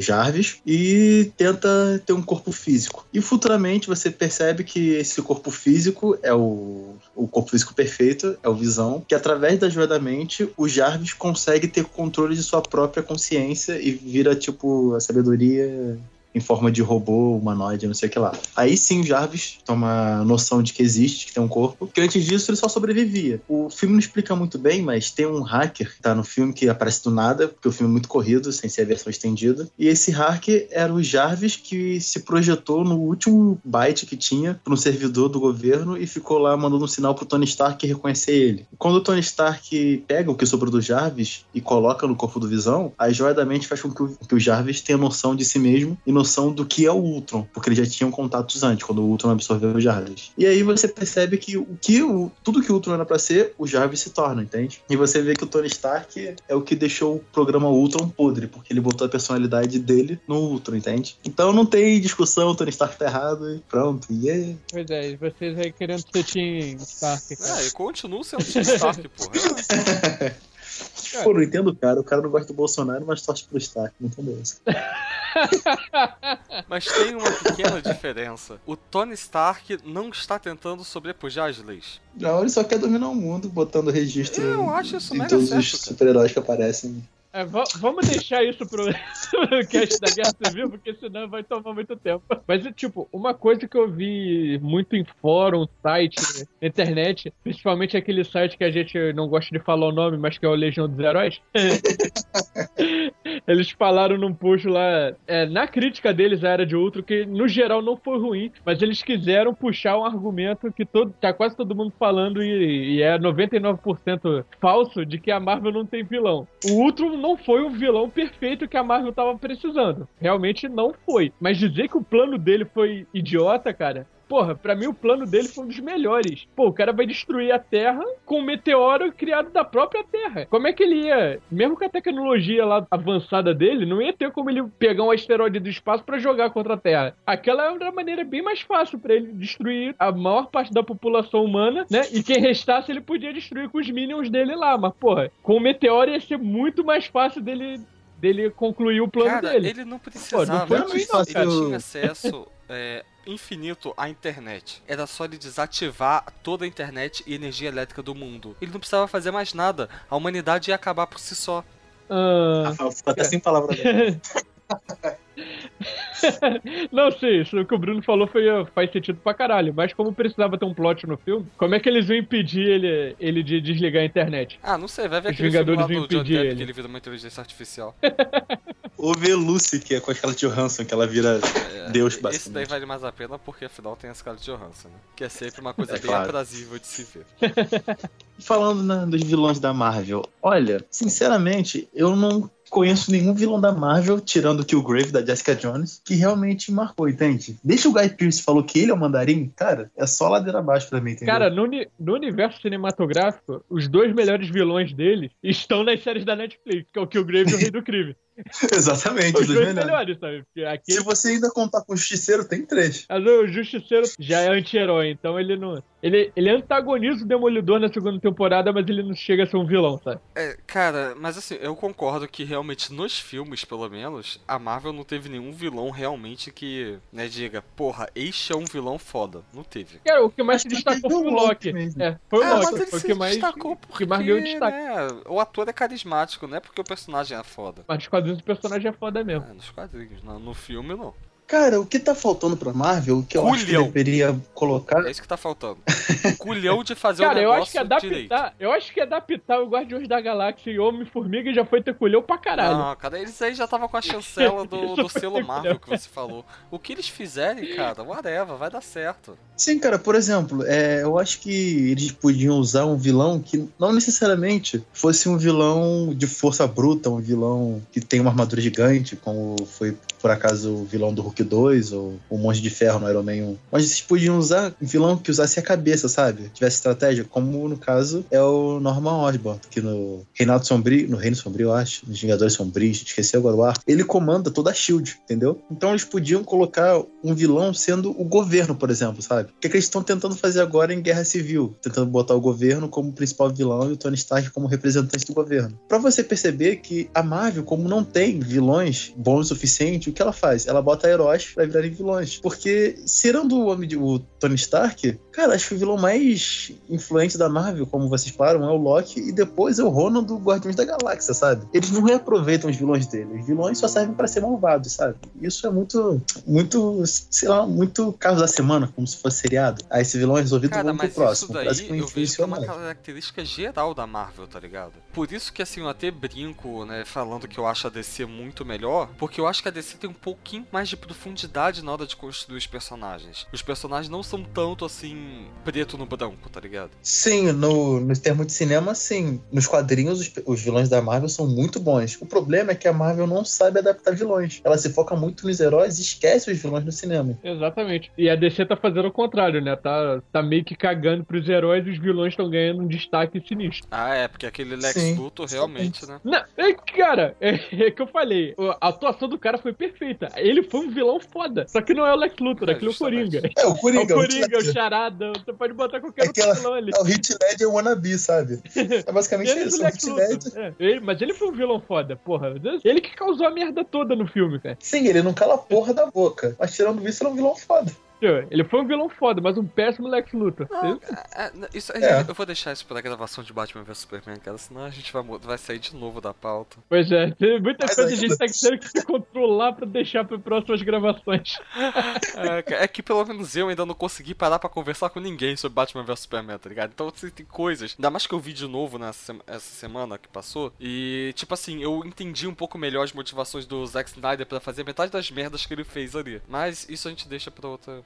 Jarvis, e tenta ter um corpo físico. E futuramente você percebe que esse corpo físico é o, o corpo físico perfeito, é o Visão, que através da joia da mente, o Jarvis consegue ter controle de sua própria consciência e vira, tipo, a sabedoria em forma de robô, humanoide, não sei o que lá. Aí sim Jarvis toma noção de que existe, que tem um corpo, porque antes disso ele só sobrevivia. O filme não explica muito bem, mas tem um hacker que tá no filme que aparece do nada, porque o filme é muito corrido, sem ser a versão estendida. E esse hacker era o Jarvis que se projetou no último byte que tinha para um servidor do governo e ficou lá mandando um sinal pro Tony Stark reconhecer ele. Quando o Tony Stark pega o que sobrou do Jarvis e coloca no corpo do Visão, a joia da mente faz com que o, que o Jarvis tenha noção de si mesmo e noção noção do que é o Ultron, porque eles já tinham contatos antes, quando o Ultron absorveu o Jarvis. E aí você percebe que o que o, tudo que o Ultron era pra ser, o Jarvis se torna, entende? E você vê que o Tony Stark é o que deixou o programa Ultron podre, porque ele botou a personalidade dele no Ultron, entende? Então não tem discussão, o Tony Stark tá errado e pronto. E é... Pois é, e vocês aí querendo ser Team Stark, cara. É, e continua sendo Tony Stark, (laughs) porra. Pô, não entendo o cara. O cara não gosta do Bolsonaro, mas torce pro Stark. Não entendeu isso. (laughs) (laughs) Mas tem uma pequena diferença. O Tony Stark não está tentando sobrepujar as leis. Não, ele só quer dominar o mundo, botando registro Eu acho isso em mega todos certo, os super-heróis que aparecem. É, va- vamos deixar isso pro (laughs) cast da Guerra Civil, porque senão vai tomar muito tempo. Mas, tipo, uma coisa que eu vi muito em fórum, site, na internet, principalmente aquele site que a gente não gosta de falar o nome, mas que é o Legião dos Heróis. (laughs) Eles falaram num post lá, é, na crítica deles à Era de Ultron, que no geral não foi ruim, mas eles quiseram puxar um argumento que todo, tá quase todo mundo falando e, e é 99% falso, de que a Marvel não tem vilão. O Ultron não foi o vilão perfeito que a Marvel tava precisando. Realmente não foi. Mas dizer que o plano dele foi idiota, cara, Porra, pra mim o plano dele foi um dos melhores. Pô, o cara vai destruir a Terra com um meteoro criado da própria Terra. Como é que ele ia, mesmo com a tecnologia lá avançada dele, não ia ter como ele pegar um asteroide do espaço pra jogar contra a Terra. Aquela era uma maneira bem mais fácil pra ele destruir a maior parte da população humana, né? E quem restasse ele podia destruir com os minions dele lá. Mas, porra, com o meteoro ia ser muito mais fácil dele dele concluir o plano Cara, dele. ele não Pô, precisava. não foi ruim, ele não, ele cara. tinha acesso é, infinito à internet. Era só ele desativar toda a internet e energia elétrica do mundo. Ele não precisava fazer mais nada. A humanidade ia acabar por si só. Ah, Rafael, ficou até sem palavras. (laughs) (laughs) Não sei, isso que o Bruno falou foi, faz sentido pra caralho, mas como precisava ter um plot no filme, como é que eles iam impedir ele, ele de desligar a internet? Ah, não sei, vai ver Os aquele filme Vingadores lá iam do John impedir Depp ele. que ele vira uma inteligência artificial. (laughs) Ou ver Lucy, que é com a Scarlett Johansson, que ela vira Deus, Esse daí basicamente. vale mais a pena porque afinal tem a Scarlett Johansson, né? Que é sempre uma (laughs) coisa É bem claro. aprazível de se ver. Falando né, dos vilões da Marvel, olha, sinceramente, eu não conheço nenhum vilão da Marvel, tirando o Killgrave da Jessica Jones, que realmente marcou, entende? Desde o Guy Pearce falou que ele é o mandarim, cara, é só ladeira abaixo pra mim, entendeu? Cara, no, no universo cinematográfico, os dois melhores vilões dele estão nas séries da Netflix, que é o Killgrave e o Rei do Crime. (laughs) Exatamente, Os dois dois melhores. melhores, sabe? Se você ainda contar com o Justiceiro, tem três. mas o Justiceiro já é anti-herói, então ele não... Ele, ele antagoniza o Demolidor na segunda temporada, mas ele não chega a ser um vilão, sabe? É, cara, mas assim, eu concordo que realmente nos filmes, pelo menos, a Marvel não teve nenhum vilão realmente que, né, diga, porra, este é um vilão foda. Não teve. Cara, o que mais se que destacou foi o Loki. Mesmo. É, foi o Ah, Loki. ele Foi o que mais, destacou que porque, mais deu destaque. né, o ator é carismático, não é porque o personagem é foda. Mas nos quadrinhos o personagem é foda mesmo. É, nos quadrinhos, no, no filme não. Cara, o que tá faltando pra Marvel, o que eu acho que Culhão. deveria colocar... É isso que tá faltando. (laughs) Culhão de fazer o Cara, eu negócio acho que direito. adaptar. Eu acho que adaptar o Guardiões da Galáxia e Homem-Formiga já foi ter colheu pra caralho. Não, cara, eles aí já estavam com a (laughs) chancela do, do selo Marvel que você falou. O que eles fizerem, cara, whatever, vai dar certo. Sim, cara, por exemplo, é, eu acho que eles podiam usar um vilão que não necessariamente fosse um vilão de força bruta, um vilão que tem uma armadura gigante, como foi por acaso o vilão do Hulk 2 ou o Monge de Ferro no Iron Man 1. Mas eles podiam usar um vilão que usasse a cabeça, sabe? Tivesse estratégia, como no caso é o Norman Osborn, que no Reinaldo Sombrio, no Reino Sombrio, eu acho, nos Vingadores Sombrios, esqueci agora o arco, ele comanda toda a SHIELD, entendeu? Então eles podiam colocar um vilão sendo o governo, por exemplo, sabe? O que, é que eles estão tentando fazer agora em Guerra Civil? Tentando botar o governo como principal vilão e o Tony Stark como representante do governo. Pra você perceber que a Marvel, como não tem vilões bons o suficiente, o que ela faz? Ela bota heróis pra virarem vilões. Porque, tirando o, homem de- o Tony Stark, cara, acho que o vilão mais influente da Marvel, como vocês falaram, é o Loki e depois é o Ronan do Guardiões da Galáxia, sabe? Eles não reaproveitam os vilões dele. Os vilões só servem pra ser malvados, sabe? Isso é muito, muito, sei lá, muito caso da semana, como se fosse seriado. Aí esse vilão é resolvido, Cara, vamos pro mas próximo. isso daí eu vejo que é uma característica geral da Marvel, tá ligado? Por isso que assim, eu até brinco, né, falando que eu acho a DC muito melhor, porque eu acho que a DC tem um pouquinho mais de profundidade na hora de construir os personagens. Os personagens não são tanto assim preto no branco, tá ligado? Sim, no, nos termos de cinema, sim. Nos quadrinhos, os, os vilões da Marvel são muito bons. O problema é que a Marvel não sabe adaptar vilões. Ela se foca muito nos heróis e esquece os vilões no cinema. Exatamente. E a DC tá fazendo o contrário, né? Tá, tá meio que cagando pros heróis e os vilões estão ganhando um destaque sinistro. Ah, é, porque aquele Lex Luthor realmente, né? Não, é, cara, (laughs) é, é que eu falei. A atuação do cara foi perfeita. Ele foi um vilão foda. Só que não é o Lex Luthor, É, aquele é o. Coringa. É, o É o Coringa. o Coringa, o. Charada. Você pode botar qualquer É outro vilão ali. É o Hit Ledger wannabe, sabe? É basicamente Menos isso. o O Lex Luthor. É, ele- mas ele foi um vilão foda, porra. Ele que causou a merda toda no filme, cara. Sim, ele não cala a porra da boca. Mas tirando isso, ele é um vilão foda. Ele foi um vilão foda, mas um péssimo Lex Luthor. Não, é, é, isso, É. Eu vou deixar isso pra gravação de Batman vs Superman, cara, senão a gente vai, vai sair de novo da pauta. Pois é, tem muita Mas coisa a ainda- gente tá tendo que se controlar pra deixar pra próximas gravações. (laughs) É, é que pelo menos eu ainda não consegui parar pra conversar com ninguém sobre Batman vs Superman, tá ligado? Então assim, tem coisas. Ainda mais que eu vi de novo nessa essa semana que passou. E, tipo assim, eu entendi um pouco melhor as motivações do Zack Snyder pra fazer metade das merdas que ele fez ali. Mas isso a gente deixa pra, outra,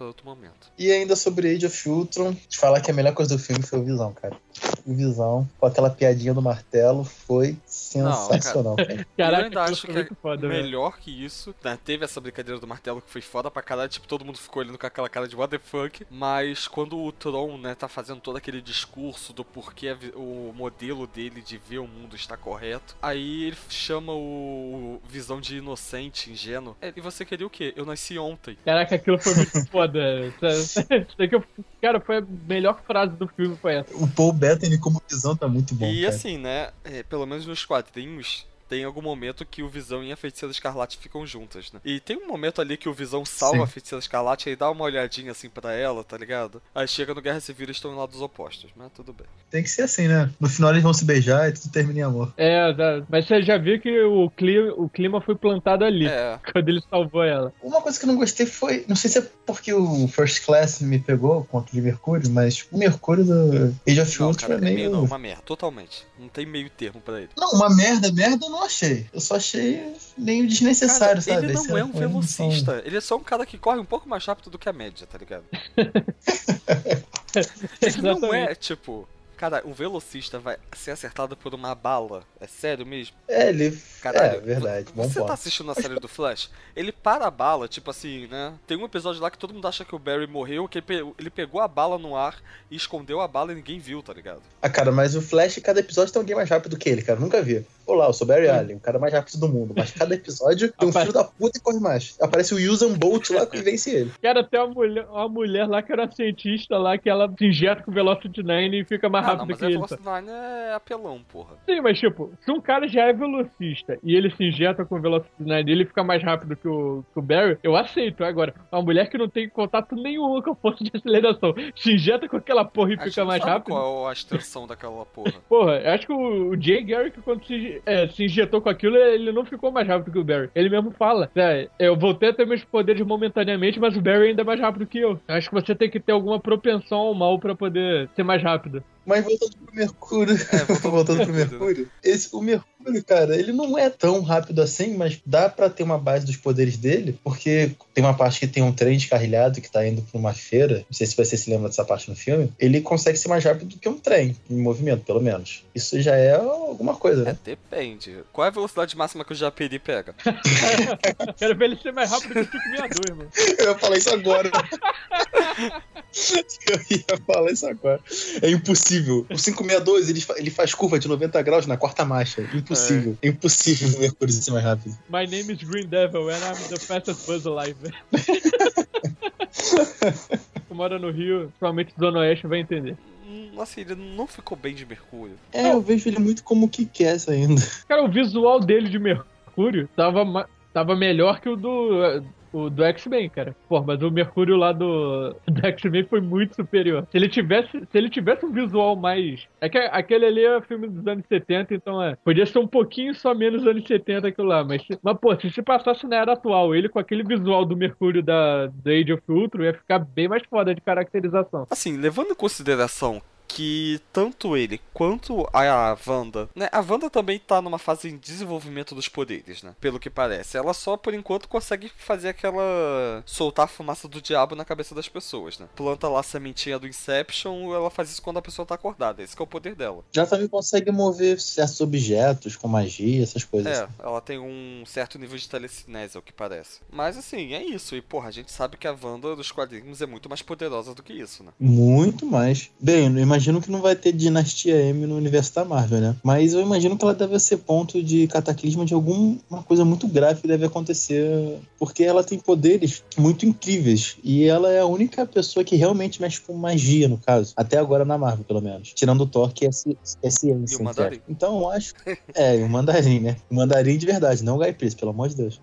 pra outro momento. E ainda sobre Age of Ultron, te falar que a melhor coisa do filme foi o Visão, cara. O Visão, com aquela piadinha do martelo, foi sensacional. (laughs) cara. Caraca, eu ainda acho que foda, é velho. melhor que isso. né? Teve essa brincadeira do martelo que foi foda pra caralho. Tipo, todo mundo ficou olhando com aquela cara de what the fuck. Mas quando o Tron, né, tá fazendo todo aquele discurso do porquê o modelo dele de ver o mundo está correto. Aí ele chama o, o Visão de inocente, ingênuo. É, e você queria o quê? Eu nasci ontem. Caraca, aquilo foi muito foda. Daqui (laughs) eu- Cara, foi a melhor frase do filme, foi essa. O Paul Bettany como Visão tá muito bom, e cara. assim, né? é, pelo menos nos quadrinhos. Tem algum momento que o Visão e a Feiticeira Escarlate ficam juntas, né? E tem um momento ali que o Visão salva Sim. a Feiticeira Escarlate e dá uma olhadinha assim pra ela, tá ligado? Aí chega no Guerra Civil e eles estão em lados opostos, mas tudo bem. Tem que ser assim, né? No final eles vão se beijar e tudo termina em amor. É, mas você já viu que o clima, o clima foi plantado ali, É. (laughs) quando ele salvou ela. Uma coisa que eu não gostei foi. Não sei se é porque o First Class me pegou contra de Mercúrio, mas o Mercúrio do Age of Não, Ultron é é meio. não, uma merda, totalmente. Não tem meio termo pra ele. Não, uma merda, merda eu não achei. Eu só achei meio desnecessário, Cara, sabe? ele não é um foi um velocista. Ele é só um cara que corre um pouco mais rápido do que a média, tá ligado? (laughs) Ele não é, tipo... Cara, um velocista vai ser acertado por uma bala. É sério mesmo? É, ele. Caralho, é, verdade. Bom Você ponto. tá assistindo a série do Flash? Ele para a bala, tipo assim, né? Tem um episódio lá que todo mundo acha que o Barry morreu, que ele pe- ele pegou a bala no ar e escondeu a bala e ninguém viu, tá ligado? Ah, cara, mas o Flash, cada episódio tem alguém mais rápido que ele, cara. Nunca vi. Olá, eu sou Barry Allen, o cara mais rápido do mundo. Mas cada episódio (laughs) tem um filho da puta e corre mais. Aparece o Usain Bolt lá que (laughs) vence ele. Cara, tem uma mulher, uma mulher lá que era cientista lá, que ela se injeta com o Velocity 9 e fica mais Ah, não, rápido mas que ele. Velocity Nine é apelão, porra. Sim, mas tipo, se um cara já é velocista e ele se injeta com o Velocity 9 e ele fica mais rápido que o, que o Barry, eu aceito. Agora, uma mulher que não tem contato nenhum com a força de aceleração, se injeta com aquela porra e A fica não mais rápido. qual é a extensão daquela porra. Porra, eu acho que o, o Jay Garrick, quando se, é, se injetou com aquilo, ele não ficou mais rápido que o Barry. Ele mesmo fala, é, eu voltei a ter meus poderes momentaneamente, mas o Barry ainda é mais rápido que eu. Acho que você tem que ter alguma propensão ao mal pra poder ser mais rápido. Mas voltando pro Mercúrio. É, voltando (laughs) voltando pro Mercúrio. Esse, o Mercúrio, cara, ele não é tão rápido assim, mas dá pra ter uma base dos poderes dele, porque tem uma parte que tem um trem descarrilhado que tá indo pra uma feira. Não sei se você se lembra dessa parte no filme. Ele consegue ser mais rápido do que um trem, em movimento, pelo menos. Isso já é alguma coisa, É, né? depende. Qual é a velocidade máxima que o Japeri pega? (laughs) Quero ver ele ser mais rápido que o 562, mano. Eu ia falar isso agora. Eu ia falar isso agora. É impossível. O 562, ele, ele faz curva de 90 graus na quarta marcha. Impossível. É. Impossível o Mercúrio ser mais rápido. My name is Green Devil and I'm the fastest buzz alive. (laughs) Quem mora no Rio, provavelmente Zona Oeste vai entender. Hum, Assim, ele não ficou bem de Mercúrio. É, eu vejo ele muito como que quer ainda. Cara, o visual dele de Mercúrio tava, tava melhor que o do, o do X-Men, cara. Pô, mas o Mercúrio lá do, (laughs) do X-Men foi muito superior. Se ele tivesse, se ele tivesse um visual mais. É que aquele ali é filme dos anos 70, então é. Podia ser um pouquinho só menos anos 70 aquilo lá. Mas, mas pô, se se passasse na era atual, ele com aquele visual do Mercúrio da, da Age of Ultron ia ficar bem mais foda de caracterização. Assim, levando em consideração que tanto ele quanto a Wanda, né? A Wanda também tá numa fase de desenvolvimento dos poderes, né? Pelo que parece. Ela só, por enquanto, consegue fazer aquela. soltar a fumaça do diabo na cabeça das pessoas, né? Planta lá a sementinha do Inception, ela faz isso quando a pessoa tá acordada. Esse que é o poder dela. Já também consegue mover certos objetos com magia, essas coisas. É, ela tem um certo nível de telecinese, ao que parece. Mas assim, é isso. E porra, a gente sabe que a Wanda dos quadrinhos é muito mais poderosa do que isso, né? Muito mais. Bem, eu imagino que não vai ter Dinastia M no universo da Marvel, né? Mas eu imagino que ela deve ser ponto de cataclismo de alguma coisa muito grave que deve acontecer. Porque ela tem poderes muito incríveis. E ela é a única pessoa que realmente mexe com magia, no caso. Até agora na Marvel, pelo menos. Tirando o Thor, que é, ci- é ciência. E o Mandarim. certo? Então eu acho. É, o mandarim, né? O mandarim de verdade, não o Guy Pearce, pelo amor de Deus.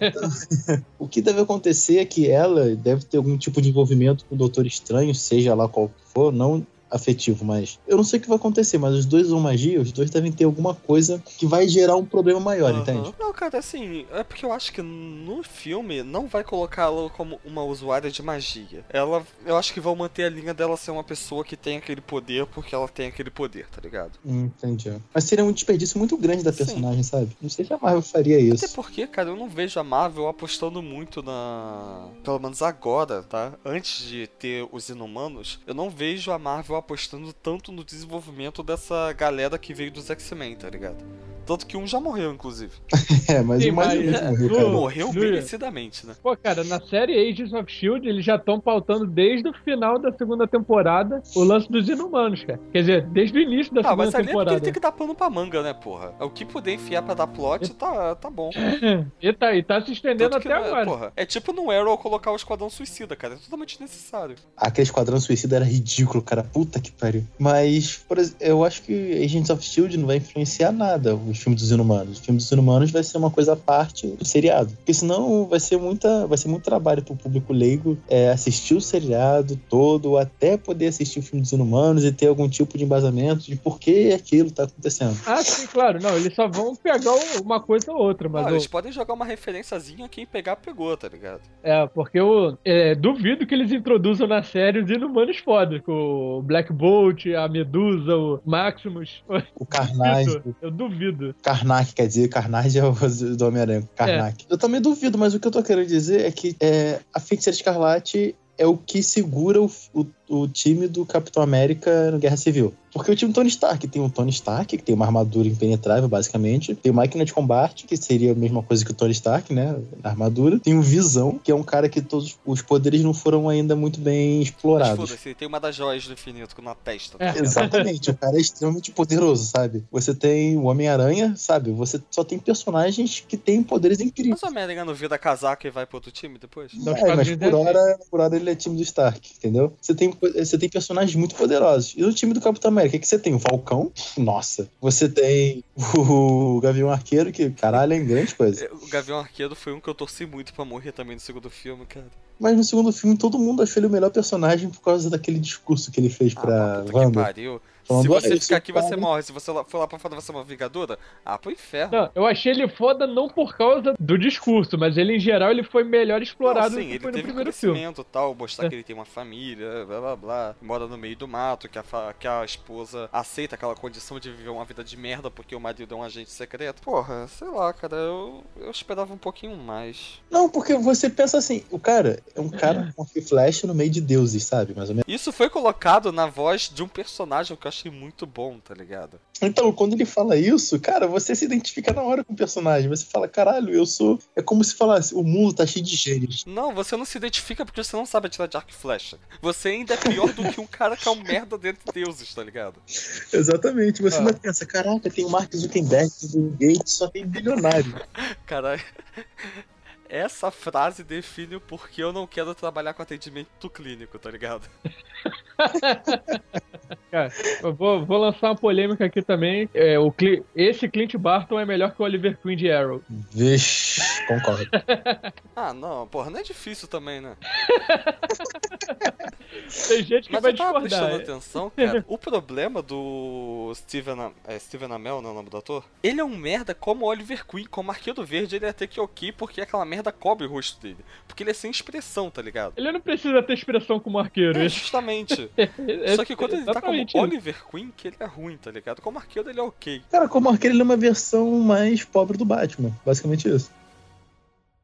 Então, (laughs) o que deve acontecer é que ela deve ter algum tipo de envolvimento com o Doutor Estranho, seja lá qual for, não afetivo, mas eu não sei o que vai acontecer, mas os dois usam magia, os dois devem ter alguma coisa que vai gerar um problema maior, Aham. entende? Não, cara, assim, é porque eu acho que no filme não vai colocá-la como uma usuária de magia. Ela, eu acho que vão manter a linha dela ser uma pessoa que tem aquele poder porque ela tem aquele poder, tá ligado? Entendi. Mas seria um desperdício muito grande da Sim. personagem, sabe? Não sei se a Marvel faria Até isso. porque, cara, eu não vejo a Marvel apostando muito na. Pelo menos agora, tá? Antes de ter os inumanos, eu não vejo a Marvel apostando tanto no desenvolvimento dessa galera que veio dos X-Men, tá ligado? Tanto que um já morreu, inclusive. (laughs) É, mas Sim, imagina mas, que é, morreu, cara. Morreu merecidamente, né? Pô, cara, na série Agents of Shield, eles já estão pautando desde o final da segunda temporada o lance dos inumanos, cara. Quer dizer, desde o início da Ah, segunda mas ali é porque temporada. tem que dar pano pra manga, né, porra? É o que puder enfiar pra dar plot, tá, tá bom. (laughs) E tá, e tá se estendendo Tanto até não é- agora. porra, é tipo no Arrow colocar o Esquadrão Suicida, cara. É totalmente necessário. Aquele Esquadrão Suicida era ridículo, cara. Puta que pariu. Mas, por exemplo, eu acho que Agents of Shield não vai influenciar nada os filmes dos Inumanos. O filme dos Inumanos vai ser uma coisa à parte do seriado. Porque senão vai ser, muita, vai ser muito trabalho pro público leigo é, assistir o seriado todo, até poder assistir o filme dos Inumanos e ter algum tipo de embasamento de por que aquilo tá acontecendo. Ah, sim, claro. Não, eles só vão pegar uma coisa ou outra, mas Ah, o- eles podem jogar uma referenciazinha, quem pegar, pegou, tá ligado? É, porque eu é, duvido que eles introduzam na série os inumanos fodas, com o Black Bolt, a Medusa, o Maximus. O Carnage. (laughs) Eu duvido. Karnak, quer dizer, Carnage é o (laughs) do Homem-Aranha. Karnak. Eu também duvido, mas o que eu tô querendo dizer é que é, a Feiticeira Escarlate é o que segura o, o, o time do Capitão América no Guerra Civil. Porque o time do Tony Stark tem o Tony Stark, que tem uma armadura impenetrável, basicamente. Tem o Máquina de Combate, que seria a mesma coisa que o Tony Stark, né? Na armadura. Tem o Visão, que é um cara que todos os poderes não foram ainda muito bem Mas explorados. foda-se, ele tem uma das joias do infinito na testa. É. tá ligado? Exatamente, o cara é extremamente poderoso, sabe? Você tem o Homem-Aranha, sabe? Você só tem personagens que têm poderes incríveis. Mas o Homem-Aranha não vira casaca e vai pro outro time depois? Não, É, mas por hora, por hora ele é time do Stark, entendeu? Você tem, você tem personagens muito poderosos. E no time do Capitão América, o que você tem? O Falcão? (laughs) Nossa. Você tem o Gavião Arqueiro, que, caralho, é grande coisa. É, O Gavião Arqueiro foi um que eu torci muito pra morrer também no segundo filme, cara. Mas no segundo filme, todo mundo achou ele o melhor personagem por causa daquele discurso que ele fez Ah, pra puta que pariu. Se "Ah, você ficar aqui, você cara." morre. Se você for lá pra fora, você é uma vingadora? Ah, pro inferno. Não, eu achei ele foda não por causa do discurso, mas ele, em geral, ele foi melhor explorado Não, do sim, que ele foi no teve primeiro filme. crescimento e tal, mostrar É. que ele tem uma família, blá blá blá, mora no meio do mato, que a, fa- que a esposa aceita aquela condição de viver uma vida de merda porque o marido é um agente secreto. Porra, sei lá, cara, eu, eu esperava um pouquinho mais. Não, porque você pensa assim, o cara é um cara com arco e flecha no meio de deuses, sabe? Mais ou menos. Isso foi colocado na voz de um personagem que eu achei muito bom, tá ligado? Então, quando ele fala isso, cara, você se identifica na hora com o personagem. Você fala, caralho, eu sou. É como se falasse, o mundo tá cheio de gênios. Não, você não se identifica porque você não sabe atirar de arco e flecha. Você ainda é pior do que um cara que é um (laughs) merda dentro de deuses, tá ligado? Exatamente. Você Ah. ainda pensa, caraca, tem o Mark Zuckerberg, tem o Gates, só tem bilionário. (laughs) Caralho. Essa frase define o porquê eu não quero trabalhar com atendimento clínico, tá ligado? (laughs) (laughs) Cara, eu vou, vou lançar uma polêmica aqui também. É, o Cli- Clint Barton é melhor que o Oliver Queen de Arrow. Vixe. concordo. (laughs) Ah, não, porra, não é difícil também, né? (laughs) Tem gente que Mas vai eu tava prestando discordar. atenção, cara. o problema do Steven, é, Steven Amell, não é o nome do ator? Ele é um merda como Oliver Queen, como Arqueiro Verde, ele é até que ok, porque aquela merda cobre o rosto dele. Porque ele é sem expressão, tá ligado? Ele não precisa ter expressão como arqueiro. É, justamente. (laughs) é- Só que quando ele tá como exatamente isso. Oliver Queen, que ele é ruim, tá ligado? Como arqueiro ele é ok. Cara, como arqueiro, ele é uma versão mais pobre do Batman. Basicamente isso.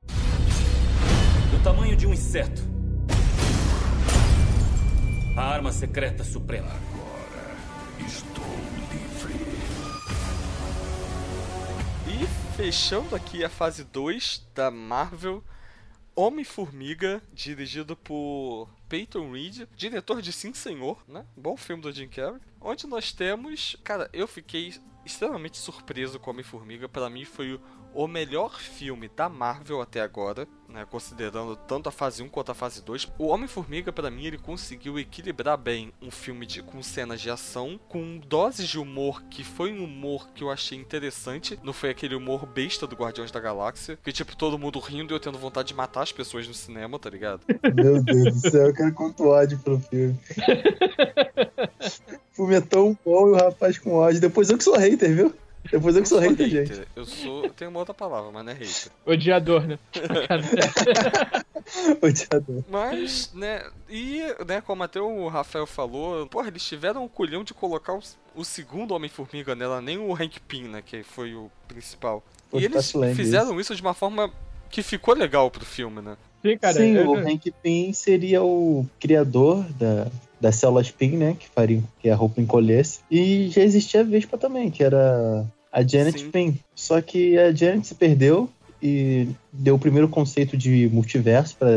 Do tamanho de um inseto. A arma secreta suprema. Estou livre. E fechando aqui a fase 2 da Marvel, Homem-Formiga, dirigido por Peyton Reed, diretor de Sim Senhor, né? Bom filme do Jim Carrey. Onde nós temos. Cara, eu fiquei extremamente surpreso com Homem-Formiga. Pra mim foi o- melhor filme da Marvel até agora, né? Considerando tanto a fase 1 quanto a fase 2. O Homem-Formiga, pra mim, ele conseguiu equilibrar bem um filme de, com cenas de ação, com doses de humor que foi um humor que eu achei interessante. Não foi aquele humor besta do Guardiões da Galáxia. Que, tipo, todo mundo rindo e eu tendo vontade de matar as pessoas no cinema, tá ligado? Meu Deus do céu, eu quero quanto ódio pelo filme. (laughs) O filme é tão bom e o rapaz com ódio. Depois eu que sou hater, viu? Depois eu que sou Eu sou hater, gente. Eu sou. Eu tenho uma outra palavra, mas não é hater. Odiador, né? (laughs) Odiador. Mas, né, e, né, como até o Rafael falou, porra, eles tiveram o culhão de colocar o, o segundo Homem-Formiga nela, nem o Hank Pym, né, que foi o principal. Foi e eles Lang, fizeram isso de uma forma que ficou legal pro filme, né? Sim, cara. Sim, eu- o Hank Pym seria o criador da, das células Pym, né? Que faria que a roupa encolhesse. E já existia a Vespa também, que era a Janet Sim. Pym. Só que a Janet se perdeu e deu o primeiro conceito de multiverso pra,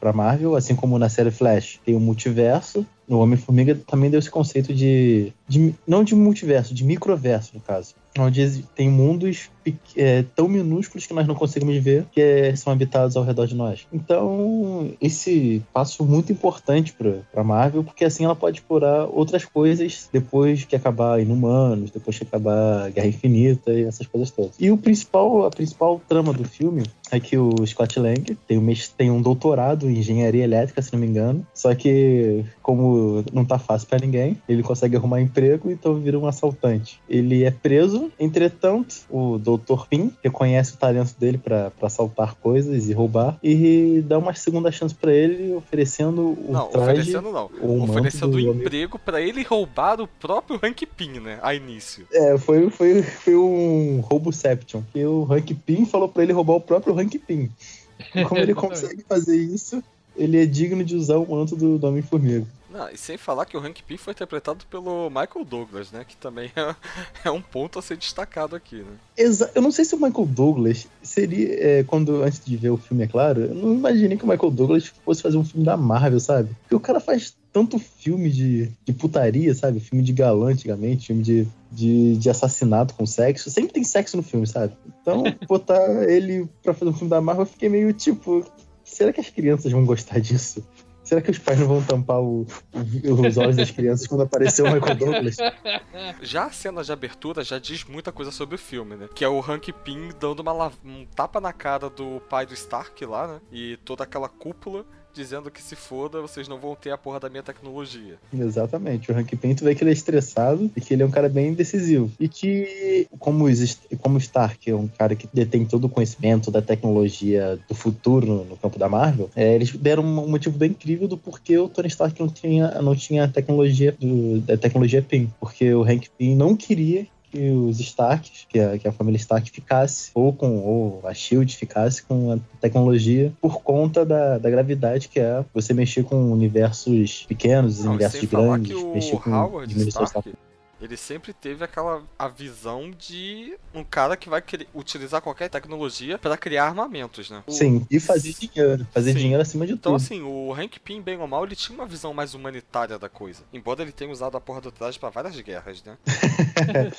pra Marvel, assim como na série Flash tem o multiverso. No Homem-Formiga também deu esse conceito de, de- Não de multiverso, de microverso, no caso. Onde tem mundos é, tão minúsculos que nós não conseguimos ver, que é- são habitados ao redor de nós. Então, esse passo é muito importante pra Marvel, porque assim ela pode explorar outras coisas depois que acabar Inumanos, depois que acabar Guerra Infinita e essas coisas todas. E o principal, a principal trama do filme é que o Scott Lang tem um, tem um doutorado em engenharia elétrica, se não me engano. Só que, como não tá fácil pra ninguém, ele consegue arrumar emprego, então vira um assaltante. Ele é preso, entretanto, o Dr. Pym reconhece o talento dele pra pra assaltar coisas e roubar, e dá uma segunda chance pra ele, oferecendo o não, traje. oferecendo não. o Oferecendo do um emprego pra ele roubar o próprio Hank Pym, né? A início. É, foi, foi, foi um rouboception. Que o Hank Pym falou pra ele roubar o próprio Hank Pym. E como ele (laughs) consegue fazer isso, ele é digno de usar o manto do, do Homem-Formiga. Não, e sem falar que o Hank Pym foi interpretado pelo Michael Douglas, né? Que também é, (laughs) é um ponto a ser destacado aqui, né? Exa eu não sei se o Michael Douglas seria. é, quando Antes de ver o filme, é claro, eu não imaginei que o Michael Douglas fosse fazer um filme da Marvel, sabe? Porque o cara faz tanto filme de, de putaria, sabe? Filme de galã antigamente, filme de, de, de assassinato com sexo. Sempre tem sexo no filme, sabe? Então, (laughs) botar ele pra fazer um filme da Marvel, eu fiquei meio tipo. Será que as crianças vão gostar disso? Será que os pais não vão tampar o- os olhos das crianças quando aparecer o Michael Douglas? Já a cena de abertura já diz muita coisa sobre o filme, né? Que é o Hank Pym dando uma um tapa na cara do pai do Stark lá, né? E toda aquela cúpula dizendo que se foda, vocês não vão ter a porra da minha tecnologia. Exatamente. O Hank Pym, tu vê que ele é estressado e que ele é um cara bem decisivo. E que, como, como Stark é um cara que detém todo o conhecimento da tecnologia do futuro no, no campo da Marvel, é, eles deram um motivo bem incrível do porquê o Tony Stark não tinha, não tinha a tecnologia do, da tecnologia Pym. Porque o Hank Pym não queria que os Starks, que a, que a família Stark ficasse, ou com ou a Shield ficasse com a tecnologia por conta da, da gravidade que é você mexer com universos pequenos, Não, e universos grandes, mexer com Howard Stark, ele sempre teve aquela a visão de um cara que vai querer utilizar qualquer tecnologia pra criar armamentos, né? Sim, e fazer dinheiro, fazer Sim. dinheiro acima de Então, tudo. assim, o Hank Pym, bem ou mal, ele tinha uma visão mais humanitária da coisa. Embora ele tenha usado a porra do traje pra várias guerras, né? (laughs)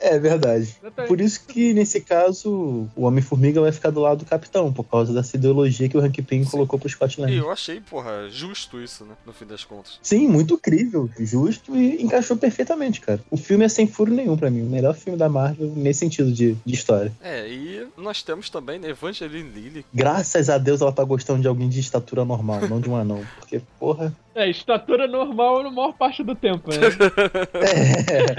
É verdade. Por isso que, nesse caso, o Homem-Formiga vai ficar do lado do Capitão, por causa dessa ideologia que o Hank Pym Sim. colocou pro Scott E Lang. eu achei, porra, justo isso, né? No fim das contas. Sim, muito crível, justo e encaixou perfeitamente, cara. O filme é sem furo nenhum pra mim. O melhor filme da Marvel nesse sentido de, de história. É, e nós temos também né, Evangeline Lilly. Graças a Deus ela tá gostando de alguém de estatura normal, não de um anão. Porque, porra. É, estatura normal na maior parte do tempo, né? (laughs) É.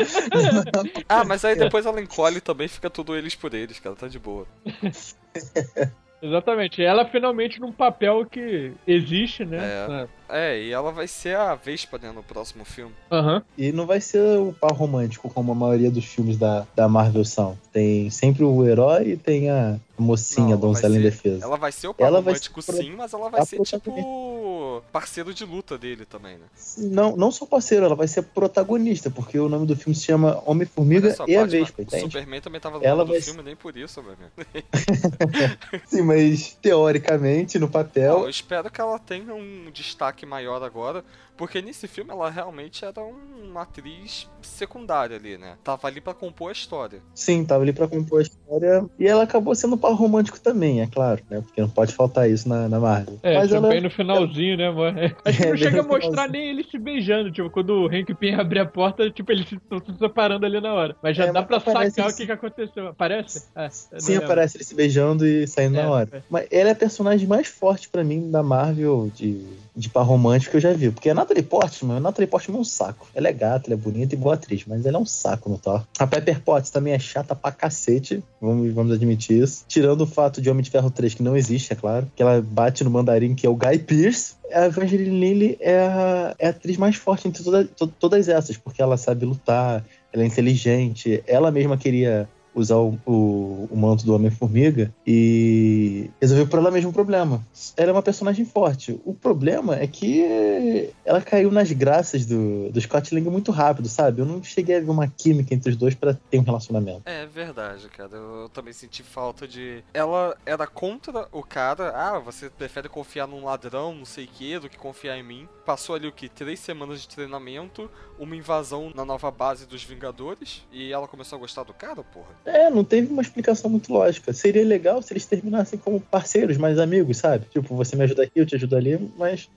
(laughs) Ah, mas aí depois ela encolhe também, fica tudo eles por eles, cara, tá de boa. (laughs) Exatamente. Ela finalmente num papel que existe, né? É. É, e ela vai ser a Vespa, né, no próximo filme. Aham. E não vai ser o par romântico como a maioria dos filmes da, da Marvel são. Tem sempre o herói e tem a mocinha, Não, donzela ser- indefesa. Ela vai ser o par Ela vai romântico pro- sim, mas ela vai a ser tipo parceiro de luta dele também, né? Não, não só parceiro, ela vai ser protagonista, porque o nome do filme se chama Homem-Formiga e a Vespa, o entende? Superman também tava no Ela nome do vai filme, nem por isso, meu amigo. (laughs) Sim, mas teoricamente, no Não, papel, eu espero que ela tenha um destaque maior agora, porque nesse filme ela realmente era um- uma atriz secundária ali, né? Tava ali pra compor a história. sim, tava ali pra compor a história. E ela acabou sendo par romântico também, é claro, né? Porque não pode faltar isso na, na Marvel. É, mas tipo, ela. bem no finalzinho, né, mano? Acho que É, não bem (laughs) chega a mostrar nem eles se beijando, tipo, quando o Hank Pym abrir a porta, tipo, eles estão se separando ali na hora. Mas já É, dá mas pra sacar o que, que aconteceu. Aparece? É, não Sim, lembro. aparece ele se beijando e saindo É, na hora. é. Mas ela é a personagem mais forte pra mim da Marvel de, de par romântico que eu já vi. Porque a Natalie Portman, a Natalie Portman é um saco. Ela é gata, ela é bonita e boa atriz, mas ela é um saco no Thor. A Pepper Potts também é chata pra cacete, vamos, vamos admitir isso. Tirando o fato de Homem de Ferro 3, que não existe, é claro, que ela bate no mandarim, que é o Guy Pearce. A Evangeline Lilly é a, é a atriz mais forte entre toda- to- todas essas, porque ela sabe lutar, ela é inteligente, ela mesma queria usar o, o, o manto do Homem-Formiga e resolveu por ela mesmo o problema. Ela é uma personagem forte. O problema é que ela caiu nas graças do, do Scott Lang muito rápido, sabe? Eu não cheguei a ver uma química entre os dois pra ter um relacionamento. É verdade, cara. Eu, eu também senti falta de. Ela era contra o cara. Ah, você prefere confiar num ladrão, não sei o que, do que confiar em mim. Passou ali o que? Três semanas de treinamento, uma invasão na nova base dos Vingadores. E ela começou a gostar do cara, porra. É, não teve uma explicação muito lógica. Seria legal se eles terminassem como parceiros, mais amigos, sabe? Tipo, você me ajuda aqui, eu te ajudo ali, mas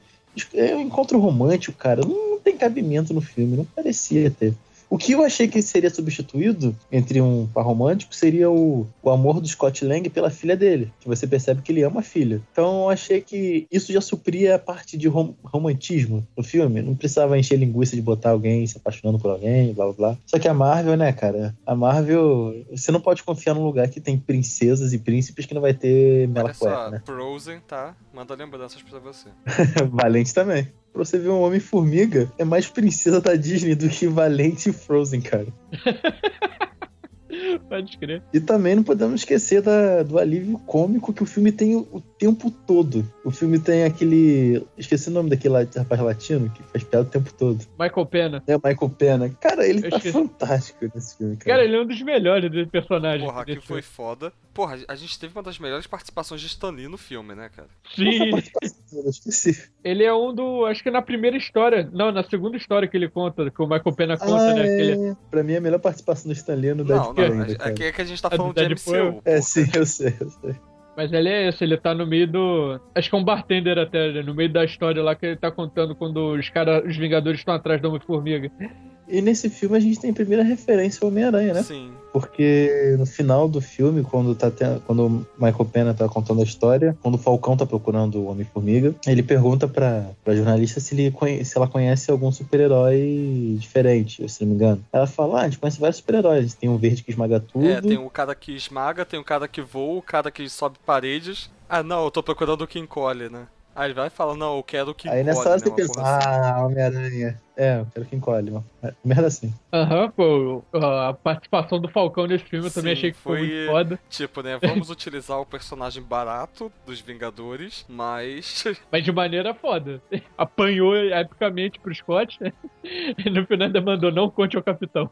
é um encontro romântico, cara, não, não tem cabimento no filme, não parecia ter. O que eu achei que seria substituído entre um par romântico seria o, o amor do Scott Lang pela filha dele, que você percebe que ele ama a filha. Então eu achei que isso já supria a parte de rom- romantismo no filme. Não precisava encher linguiça de botar alguém se apaixonando por alguém, blá blá blá. Só que a Marvel, né, cara? A Marvel, você não pode confiar num lugar que tem princesas e príncipes que não vai ter mela cueca, né? Frozen, tá? Manda lembranças pra você. (laughs) Valente também. Pra você ver um Homem-Formiga, é mais princesa da Disney do que Valente e Frozen, cara. (laughs) (laughs) Pode crer. E também não podemos esquecer da- do alívio cômico que o filme tem o, o tempo todo. O filme tem aquele. Esqueci o nome daquele rapaz latino que faz piada o tempo todo. Michael Pena. É Michael Pena. Cara, ele Eu tá esqueci. fantástico nesse filme, cara. Cara, ele é um dos melhores dos personagens. Porra, desse foi filme. foda. Porra, a gente teve uma das melhores participações de Stan Lee no filme, né, cara? Sim, ele é um do. Acho que na primeira história. Não, na segunda história que ele conta, que o Michael Pena conta, Ah, né? que ele- é. Pra mim, a melhor participação do Stan Lee é no Não, Deadpool não, ainda, cara. aqui é que a gente tá falando de Deadpool, MCU. É, sim, eu sei, eu sei. Mas ele é esse, ele tá no meio do. Acho que é um bartender até, né, no meio da história lá que ele tá contando quando os caras, os Vingadores estão atrás do Homem-Formiga. E nesse filme a gente tem a primeira referência ao Homem-Aranha, né? Sim. Porque no final do filme, quando, tá ten- quando o Michael Pena tá contando a história, quando o Falcão tá procurando o Homem-Formiga, ele pergunta pra, pra jornalista se, ele conhe- se ela conhece algum super-herói diferente, se não me engano. Ela fala, ah, a gente conhece vários super-heróis. Tem um verde que esmaga tudo. É, tem o cara que esmaga, tem o cara que voa, o cara que sobe paredes. Ah, não, eu tô procurando o que encolhe, né? Aí ele vai e fala, não, eu quero que Aí encolhe, nessa hora né? você uma pensa, porra assim. ah, Homem-Aranha. É, eu quero que encolhe. mano. É, Merda assim. Aham, pô, a participação do Falcão nesse filme eu também Sim, achei que foi, foi- muito foda. Tipo, né, vamos utilizar o personagem barato dos Vingadores, mas... (laughs) Mas de maneira foda. Apanhou epicamente pro Scott, né? (laughs) E no final ainda mandou, não conte ao capitão.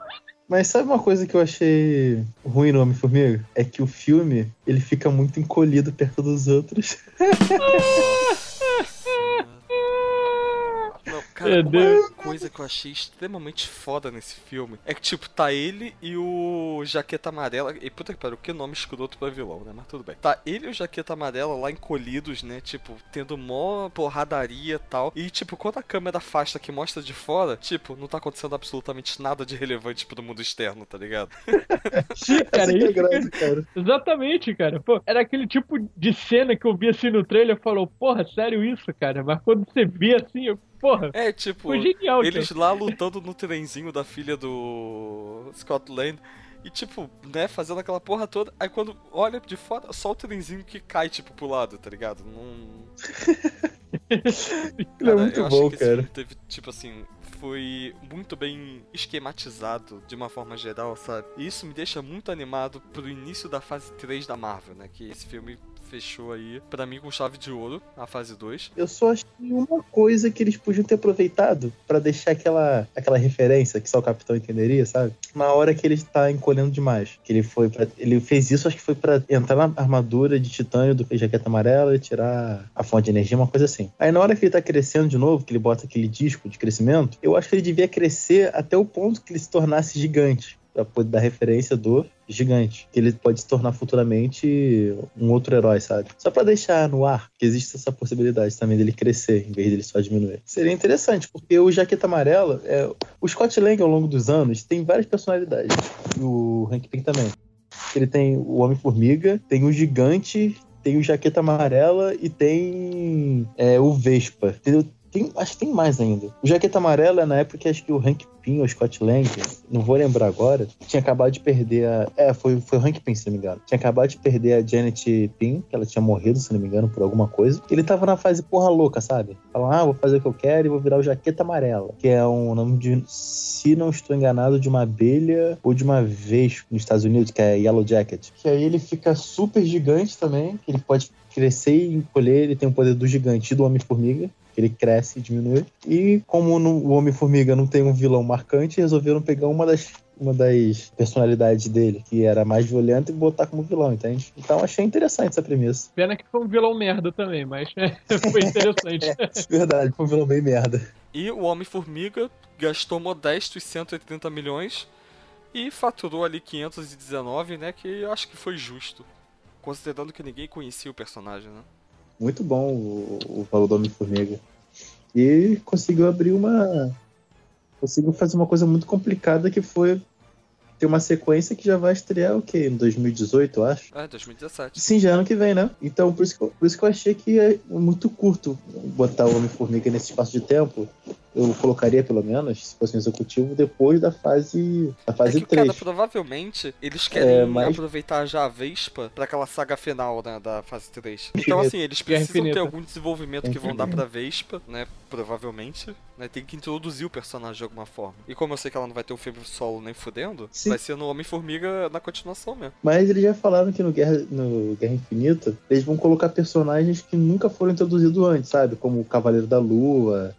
Mas sabe uma coisa que eu achei ruim no Homem-Formiga? É que o filme, ele fica muito encolhido perto dos outros. (laughs) Não, Cara, É, uma coisa que eu achei extremamente foda nesse filme é que, tipo, tá ele e o Jaqueta Amarela. E puta que pariu, que nome escroto pra vilão, né? Mas tudo bem. Tá ele e o Jaqueta Amarela lá encolhidos, né? Tipo, tendo mó porradaria e tal. E, tipo, quando a câmera afasta que mostra de fora, tipo, não tá acontecendo absolutamente nada de relevante pro mundo externo, tá ligado? (laughs) Cara, é isso que- graça, cara. Exatamente, cara. Pô, era aquele tipo de cena que eu vi assim no trailer e falou, porra, sério isso, cara? Mas quando você vê assim, eu, porra, É, tipo, foi genial, eles cara. lá lutando no trenzinho da filha do Scott Lang. E, tipo, né, fazendo aquela porra toda. Aí quando olha de fora, só o trenzinho que cai, tipo, pro lado, tá ligado? Não. (laughs) Ele é muito eu bom, que esse cara. filme teve, tipo assim, foi muito bem esquematizado de uma forma geral, sabe? E isso me deixa muito animado pro início da fase 3 da Marvel, né? Que esse filme fechou aí, pra mim, com chave de ouro, a fase 2. Eu só achei uma coisa que eles podiam ter aproveitado pra deixar aquela, aquela referência que só o capitão entenderia, sabe? Na hora que ele está encolhendo demais. Que ele foi pra, Ele fez isso, acho que foi pra entrar na armadura de titânio do jaqueta amarela e tirar a fonte de energia, uma coisa assim. Aí na hora que ele tá crescendo de novo, que ele bota aquele disco de crescimento, eu acho que ele devia crescer até o ponto que ele se tornasse gigante. Pra poder dar referência do gigante. Que ele pode se tornar futuramente um outro herói, sabe? Só pra deixar no ar que existe essa possibilidade também dele crescer, em vez dele só diminuir. Seria interessante, porque o Jaqueta Amarela, é... o Scott Lang ao longo dos anos tem várias personalidades. E o Hank Pym também. Ele tem o Homem-Formiga, tem o Gigante, tem o Jaqueta Amarela e tem é, o Vespa. Entendeu? Tem, acho que tem mais ainda. O Jaqueta Amarela é na época que acho que o Hank Pym ou Scott Lang, não vou lembrar agora, tinha acabado de perder a. É, foi, foi o Hank Pym, se não me engano. Tinha acabado de perder a Janet Pym, que ela tinha morrido, se não me engano, por alguma coisa. Ele tava na fase porra louca, sabe? Falando, ah, vou fazer o que eu quero e vou virar o Jaqueta Amarela, que é um nome de, se não estou enganado, de uma abelha ou de uma vez nos Estados Unidos, que é Yellow Jacket. Que aí ele fica super gigante também, que ele pode crescer e encolher, ele tem o poder do gigante e do Homem-Formiga ele cresce e diminui. E como no- o Homem-Formiga não tem um vilão marcante, resolveram pegar uma das, uma das personalidades dele, que era mais violenta, e botar como vilão, entende? Então achei interessante essa premissa. Pena que foi um vilão merda também, mas (laughs) foi interessante. (laughs) Verdade, foi um vilão bem merda. E o Homem-Formiga gastou modestos 180 milhões e faturou ali 519, né? Que eu acho que foi justo. Considerando que ninguém conhecia o personagem, né? Muito bom o, o valor do Homem-Formiga. E conseguiu abrir uma. Conseguiu fazer uma coisa muito complicada que foi ter uma sequência que já vai estrear o quê? Em 2018, eu acho. É, 2017. Sim, já é ano que vem, né? Então, por isso que eu, por isso que eu achei que é muito curto botar o Homem-Formiga nesse espaço de tempo. Eu colocaria, pelo menos, se fosse um executivo, depois da fase, da É fase que, cara, 3. provavelmente eles querem É, mas- aproveitar já a Vespa pra aquela saga final, né, da fase 3. Então, assim, eles precisam ter algum desenvolvimento que vão dar pra Vespa, né, provavelmente. Né, tem que introduzir o personagem de alguma forma. E como eu sei que ela não vai ter um filme solo nem fudendo, Sim. vai ser no Homem-Formiga na continuação mesmo. Mas eles já falaram que no Guerra, no Guerra Infinita eles vão colocar personagens que nunca foram introduzidos antes, sabe? Como o Cavaleiro da Lua,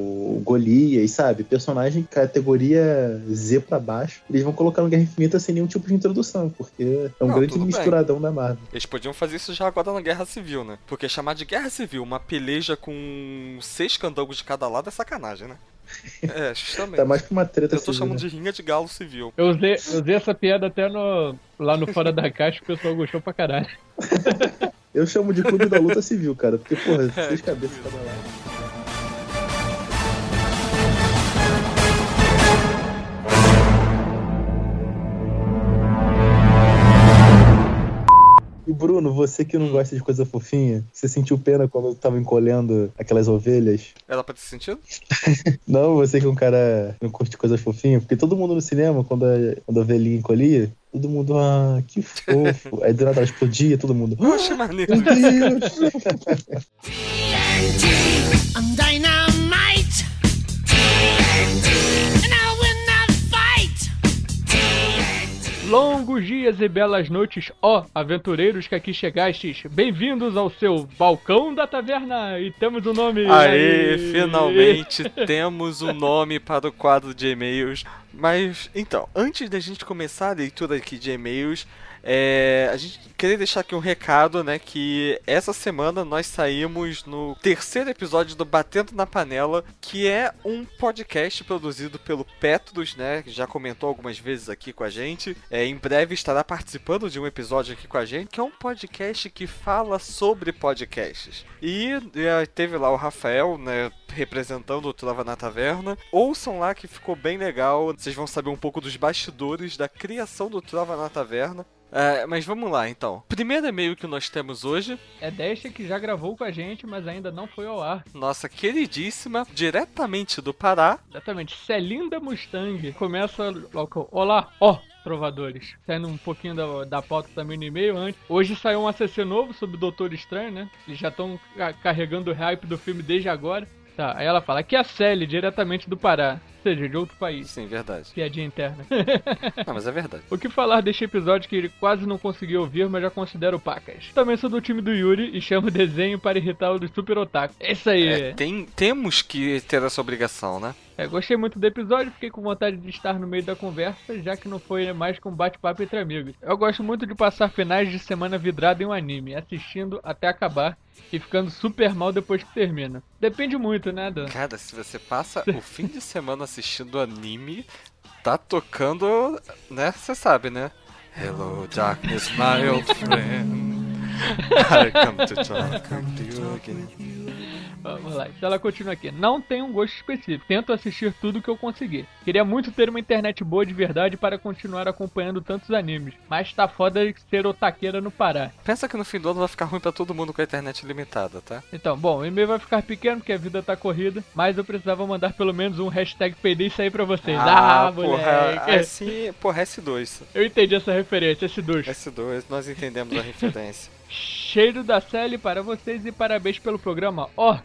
o Golias, sabe? Personagem categoria Z pra baixo. Eles vão colocar no Guerra Infinita sem nenhum tipo de introdução, porque é um Não, grande tudo bem. misturadão da Marvel. Eles podiam fazer isso já agora na Guerra Civil, né? Porque chamar de Guerra Civil uma peleja com seis candangos de cada lado é sacanagem, né? (laughs) É, justamente. Tá mais que uma treta Eu tô civil, chamando né? de rinha de galo civil. Eu usei, eu usei essa piada até no, lá no Fora da Caixa, o pessoal gostou pra caralho. (laughs) Eu chamo de Clube da Luta Civil, cara, porque, porra, (laughs) É, seis cabeças cada lado. Bruno, você que não gosta de coisa fofinha, você sentiu pena quando eu tava encolhendo aquelas ovelhas? Era pra ter sentido? (laughs) Não, você que é um cara que não curte coisas fofinhas, porque todo mundo no cinema, quando a, quando a ovelhinha encolhia, todo mundo, ah, que fofo. (laughs) Aí do nada ela explodia, todo mundo, Eu achei maneiro. meu Deus! (laughs) Longos dias e belas noites, ó aventureiros que aqui chegastes. Bem-vindos ao seu balcão da taverna e temos o nome. Aê, Aê. finalmente temos um nome para o quadro de e-mails. Mas, então, antes da gente começar a leitura aqui de e-mails, É, a gente queria deixar aqui um recado, né? Que essa semana nós saímos no terceiro episódio do Batendo na Panela, que é um podcast produzido pelo Petrus, né? Que já comentou algumas vezes aqui com a gente. É, em breve estará participando de um episódio aqui com a gente, que é um podcast que fala sobre podcasts. E é, teve lá o Rafael, né? Representando o Trova na Taverna. Ouçam lá que ficou bem legal. Vocês vão saber um pouco dos bastidores da criação do Trova na Taverna. É, mas vamos lá então. Primeiro e-mail que nós temos hoje, É Desta que já gravou com a gente, mas ainda não foi ao ar. nossa queridíssima, diretamente do Pará. Exatamente, Celinda Mustang. Começa logo Olá, ó, trovadores. Saindo um pouquinho da, da pauta também no e-mail antes. Hoje saiu um ACC novo sobre o Doutor Estranho, né? Eles já estão carregando o hype do filme desde agora. Tá, aí ela fala, aqui é a Sally, diretamente do Pará. Seja, de outro país. Sim, verdade. Piadinha interna. (laughs) Não, mas é verdade. O que falar deste episódio que ele quase não conseguiu ouvir, mas já considero pacas. Também sou do time do Yuri e chamo o desenho para irritar o do Super Otaku. É isso aí. É, tem, temos que ter essa obrigação, né? É, gostei muito do episódio, fiquei com vontade de estar no meio da conversa, já que não foi mais com bate-papo entre amigos. Eu gosto muito de passar finais de semana vidrado em um anime, assistindo até acabar e ficando super mal depois que termina. Depende muito, né, Dan? Cara, se você passa (laughs) o fim de semana assistindo anime, tá tocando, né? Você sabe, né? Hello, darkness, my old friend. (laughs) I come to talk to you again. Vamos lá, então ela continua aqui. Não tem um gosto específico. Tento assistir tudo que eu conseguir. Queria muito ter uma internet boa de verdade para continuar acompanhando tantos animes. Mas tá foda ser otaqueira no Pará. Pensa que no fim do ano vai ficar ruim pra todo mundo com a internet limitada, tá? Então, bom, o e-mail vai ficar pequeno porque a vida tá corrida. Mas eu precisava mandar pelo menos um hashtag PD isso aí pra vocês. Ah, porra, moleque. assim, porra, S2. Eu entendi essa referência, esse ducho. S2, nós entendemos a referência. (laughs) Cheiro da Sally para vocês e parabéns pelo programa. Ó,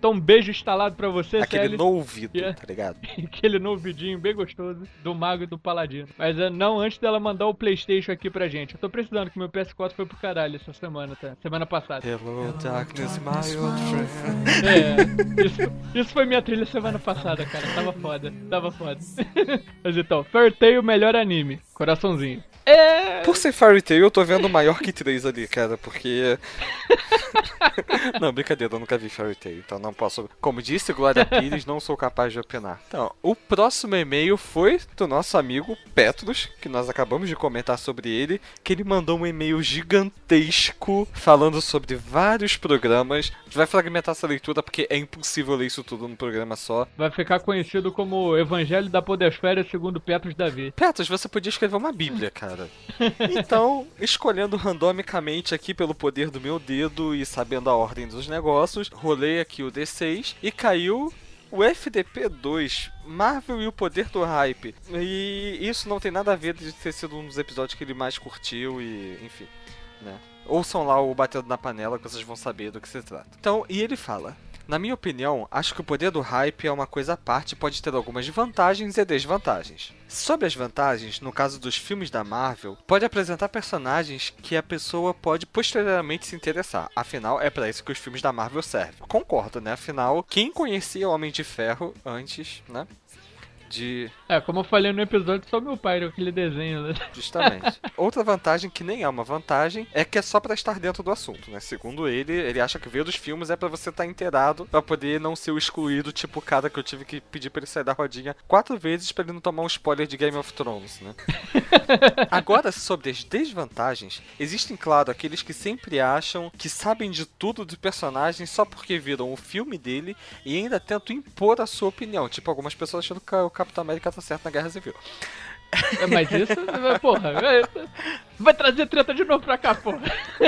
então um beijo instalado pra você, Aquele Sally. no ouvido, Yeah. tá ligado? (laughs) Aquele vidinho bem gostoso do Mago e do Paladino. Mas é, não antes dela mandar o Playstation aqui pra gente. Eu tô precisando que meu PS4 foi pro caralho essa semana, tá? Semana passada. Hello, darkness, my old friend. É, isso, isso foi minha trilha semana passada, cara. Tava foda, tava foda. (laughs) Mas então, Fairy Tail, melhor anime. Coraçãozinho. É. Por ser Fairy Tail, eu tô vendo maior que 3 ali, cara, porque. (laughs) não, brincadeira, eu nunca vi Fairy Tail, então não posso. Como disse Glória Pires, não sou capaz de opinar. Então, o próximo e-mail foi do nosso amigo Petrus, que nós acabamos de comentar sobre ele, que ele mandou um e-mail gigantesco falando sobre vários programas. A gente vai fragmentar essa leitura porque é impossível ler isso tudo num programa só. Vai ficar conhecido como Evangelho da Podosfera segundo Petros Davi. Petrus, você podia escrever uma bíblia, cara. Então, escolhendo randomicamente aqui pelo poder do meu dedo e sabendo a ordem dos negócios, rolei aqui o D6 e caiu o FDP2, Marvel e o Poder do Hype. E isso não tem nada a ver de ter sido um dos episódios que ele mais curtiu e, enfim, né? Ouçam lá o Batendo na Panela que vocês vão saber do que se trata. Então, e ele fala: Na minha opinião, acho que o poder do hype é uma coisa à parte e pode ter algumas vantagens e desvantagens. Sobre as vantagens, no caso dos filmes da Marvel, pode apresentar personagens que a pessoa pode posteriormente se interessar. Afinal, é para isso que os filmes da Marvel servem. Concordo, né? Afinal, quem conhecia o Homem de Ferro antes, né? De É, como eu falei no episódio, só meu pai, aquele desenho, né? Justamente. (laughs) Outra vantagem, que nem é uma vantagem, é que é só pra estar dentro do assunto, né? Segundo ele, ele acha que ver dos filmes é pra você estar inteirado, pra poder não ser o excluído, tipo o cara que eu tive que pedir pra ele sair da rodinha quatro vezes pra ele não tomar um spoiler de Game of Thrones, né? (laughs) Agora, sobre as desvantagens, existem, claro, aqueles que sempre acham que sabem de tudo do personagem só porque viram o filme dele e ainda tentam impor a sua opinião. Tipo, algumas pessoas achando que o Capitão América tá certo na Guerra Civil. É, mas isso, porra, é, vai trazer treta de novo pra cá, porra.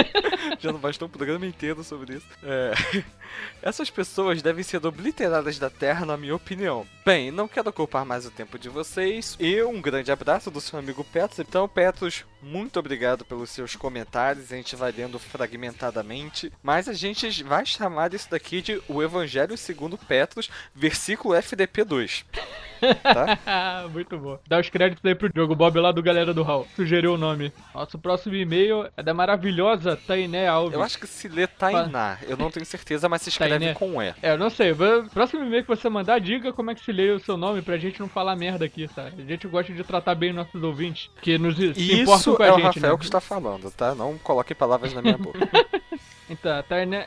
(laughs) Já não bastou um programa inteiro sobre isso. É. (laughs) Essas pessoas devem ser obliteradas da Terra, na minha opinião. Bem, não quero ocupar mais o tempo de vocês. E um grande abraço do seu amigo Petros. Então, Petros, muito obrigado pelos seus comentários. A gente vai lendo fragmentadamente. Mas a gente vai chamar isso daqui de O Evangelho segundo Petros, versículo FDP 2. Tá? (laughs) Muito bom. Dá os créditos aí pro Diogo Bob lá do Galera do Hall. Sugeriu o nome. Nosso próximo e-mail é da maravilhosa Tainé Alves. Eu acho que se lê Tainá, eu não tenho certeza, mas se escreve Tainé. com E. É, eu não sei. Próximo e-mail que você mandar, diga como é que se lê o seu nome pra gente não falar merda aqui, tá? A gente gosta de tratar bem nossos ouvintes, que nos se importam Isso com é a o gente, Rafael né? que está falando, tá? Não coloque palavras na minha boca. (laughs) Então, a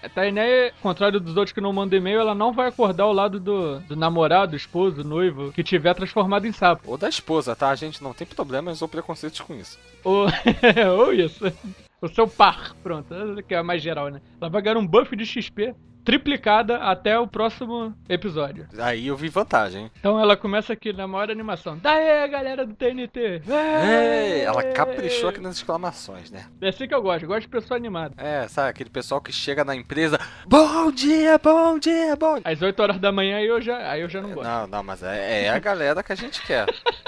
Tainé, contrário dos outros que não mandam e-mail, ela não vai acordar ao lado do, do namorado, esposo, noivo, que tiver transformado em sapo. Ou da esposa, tá? A gente não tem problemas ou preconceitos com isso. Ou, (laughs) ou isso. O seu par, pronto, que é a mais geral, né? Ela vai ganhar um buff de XP triplicada até o próximo episódio. Aí eu vi vantagem. Então ela começa aqui na maior animação. Daí, galera do TNT! É, ela caprichou aqui nas exclamações, né? É assim que eu gosto, eu gosto de pessoa animada. É, sabe, aquele pessoal que chega na empresa, bom dia, bom dia, bom dia. Às 8 horas da manhã aí eu já, aí eu já não gosto. Não, não, mas é, é a galera que a gente quer.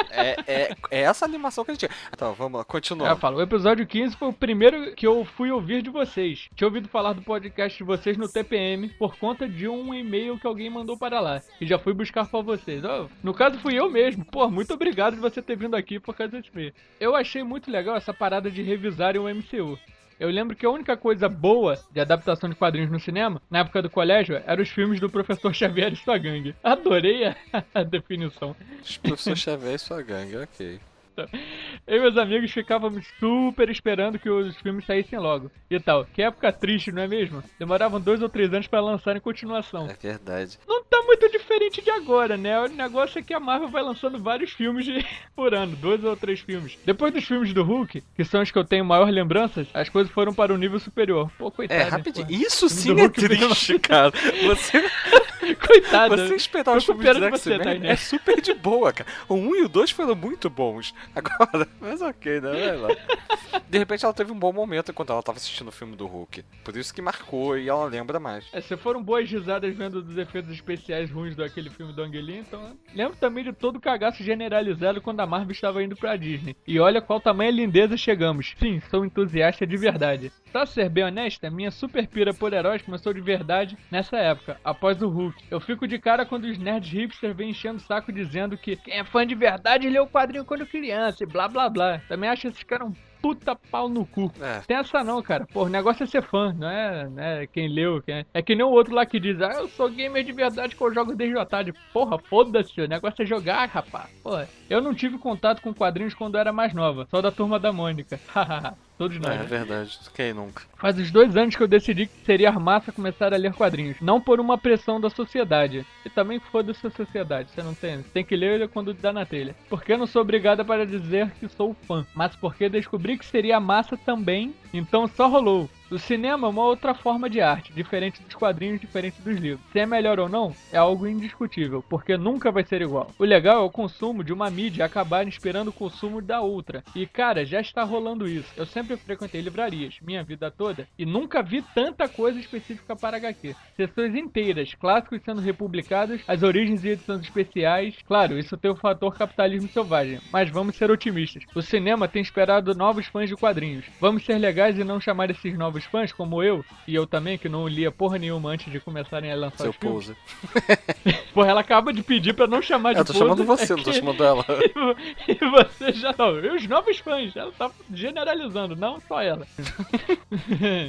É, é, é essa animação que a gente quer. Então, vamos lá, Ela continuando. fala, o episódio 15 foi o primeiro que eu fui ouvir de vocês. Tinha ouvido falar do podcast de vocês no TPM por conta de um e-mail que alguém mandou para lá. E já fui buscar pra vocês. Ó, no caso fui eu mesmo. Pô, muito obrigado de você ter vindo aqui por causa desse e-mail. Eu achei muito legal essa parada de revisarem o MCU. Eu lembro que a única coisa boa de adaptação de quadrinhos no cinema, na época do colégio, eram os filmes do Professor Xavier e sua gangue. Adorei a, (laughs) a definição. Professor Xavier e sua gangue, ok. Eu e meus amigos ficávamos super esperando que os filmes saíssem logo. E tal. Que época triste, não é mesmo? Demoravam dois ou três anos pra lançarem continuação. É verdade. Não tá muito diferente de agora, né? O negócio é que a Marvel vai lançando vários filmes de- (laughs) por ano, dois ou três filmes. Depois dos filmes do Hulk, que são os que eu tenho maior lembranças, as coisas foram para o nível superior. Pô, coitado. É, rapidinho. porra. Isso sim é Hulk (laughs) triste, cara. Você, (laughs) (laughs) Coitado. você esperar Tô os filmes do X-Men Tainé. é super de boa, cara. O 1 e o 2 foram muito bons. Agora, (laughs) mas ok, né? Vai lá. De repente ela teve um bom momento enquanto ela tava assistindo o filme do Hulk. Por isso que marcou e ela lembra mais. É, se foram boas risadas vendo dos efeitos especiais ruins daquele filme do Angelino, então lembro também de todo o cagaço generalizado quando a Marvel estava indo pra Disney. E olha qual tamanho lindeza chegamos. Sim, sou entusiasta de verdade. Pra ser bem honesta, minha super pira por heróis começou de verdade nessa época, após o Hulk. Eu fico de cara quando os nerds hipsters vêm enchendo o saco dizendo que quem é fã de verdade lê o quadrinho quando criança e blá blá blá. Também acho esses caras um puta pau no cu. É. Tem essa não, cara. Pô, o negócio é ser fã, não é, né, quem leu. Quem... É que nem o outro lá que diz, ah, eu sou gamer de verdade que eu jogo desde o tarde. Porra, foda-se, o negócio é jogar, rapaz. Porra, eu não tive contato com quadrinhos quando eu era mais nova, só da turma da Mônica. (laughs) Hahaha, Todos nós. É né? verdade. Quem nunca? Faz uns dois anos que eu decidi que seria massa começar a ler quadrinhos. Não por uma pressão da sociedade. E também foda-se a sociedade. Você não tem. Você tem que ler ele quando dá na telha. Porque eu não sou obrigada para dizer que sou fã. Mas porque descobri que seria massa também. Então só rolou. O cinema é uma outra forma de arte, diferente dos quadrinhos, diferente dos livros. Se é melhor ou não, é algo indiscutível, porque nunca vai ser igual. O legal é o consumo de uma mídia acabar inspirando o consumo da outra. E cara, já está rolando isso. Eu sempre frequentei livrarias, minha vida toda, e nunca vi tanta coisa específica para HQ. Sessões inteiras, clássicos sendo republicados, as origens e edições especiais. Claro, isso tem o fator capitalismo selvagem, mas vamos ser otimistas. O cinema tem esperado novos fãs de quadrinhos. Vamos ser legais e não chamar esses novos fãs, como eu, e eu também, que não lia porra nenhuma antes de começarem a lançar Seu os poser. (laughs) Porra, ela acaba de pedir pra não chamar de Eu tô chamando poser, você, é não tô que- chamando ela. (laughs) e você já não. E os novos fãs, ela tá generalizando, não só ela. (laughs)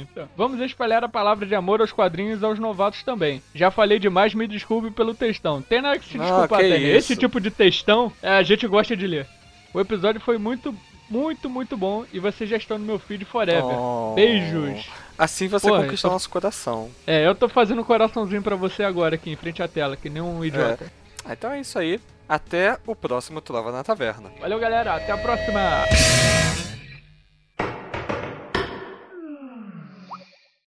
Então, vamos espalhar a palavra de amor aos quadrinhos e aos novatos também. Já falei demais, me desculpe pelo textão. Tem nada que se Ah, desculpar, Tânia. Esse tipo de textão é, a gente gosta de ler. O episódio foi muito, muito, muito bom e vocês já estão no meu feed forever. Oh. Beijos. Assim você conquistou eu tô- nosso coração. É, eu tô fazendo um coraçãozinho pra você agora aqui em frente à tela, que nem um idiota. Ah, Então é isso aí. Até o próximo Trova na Taverna. Valeu, galera. Até a próxima.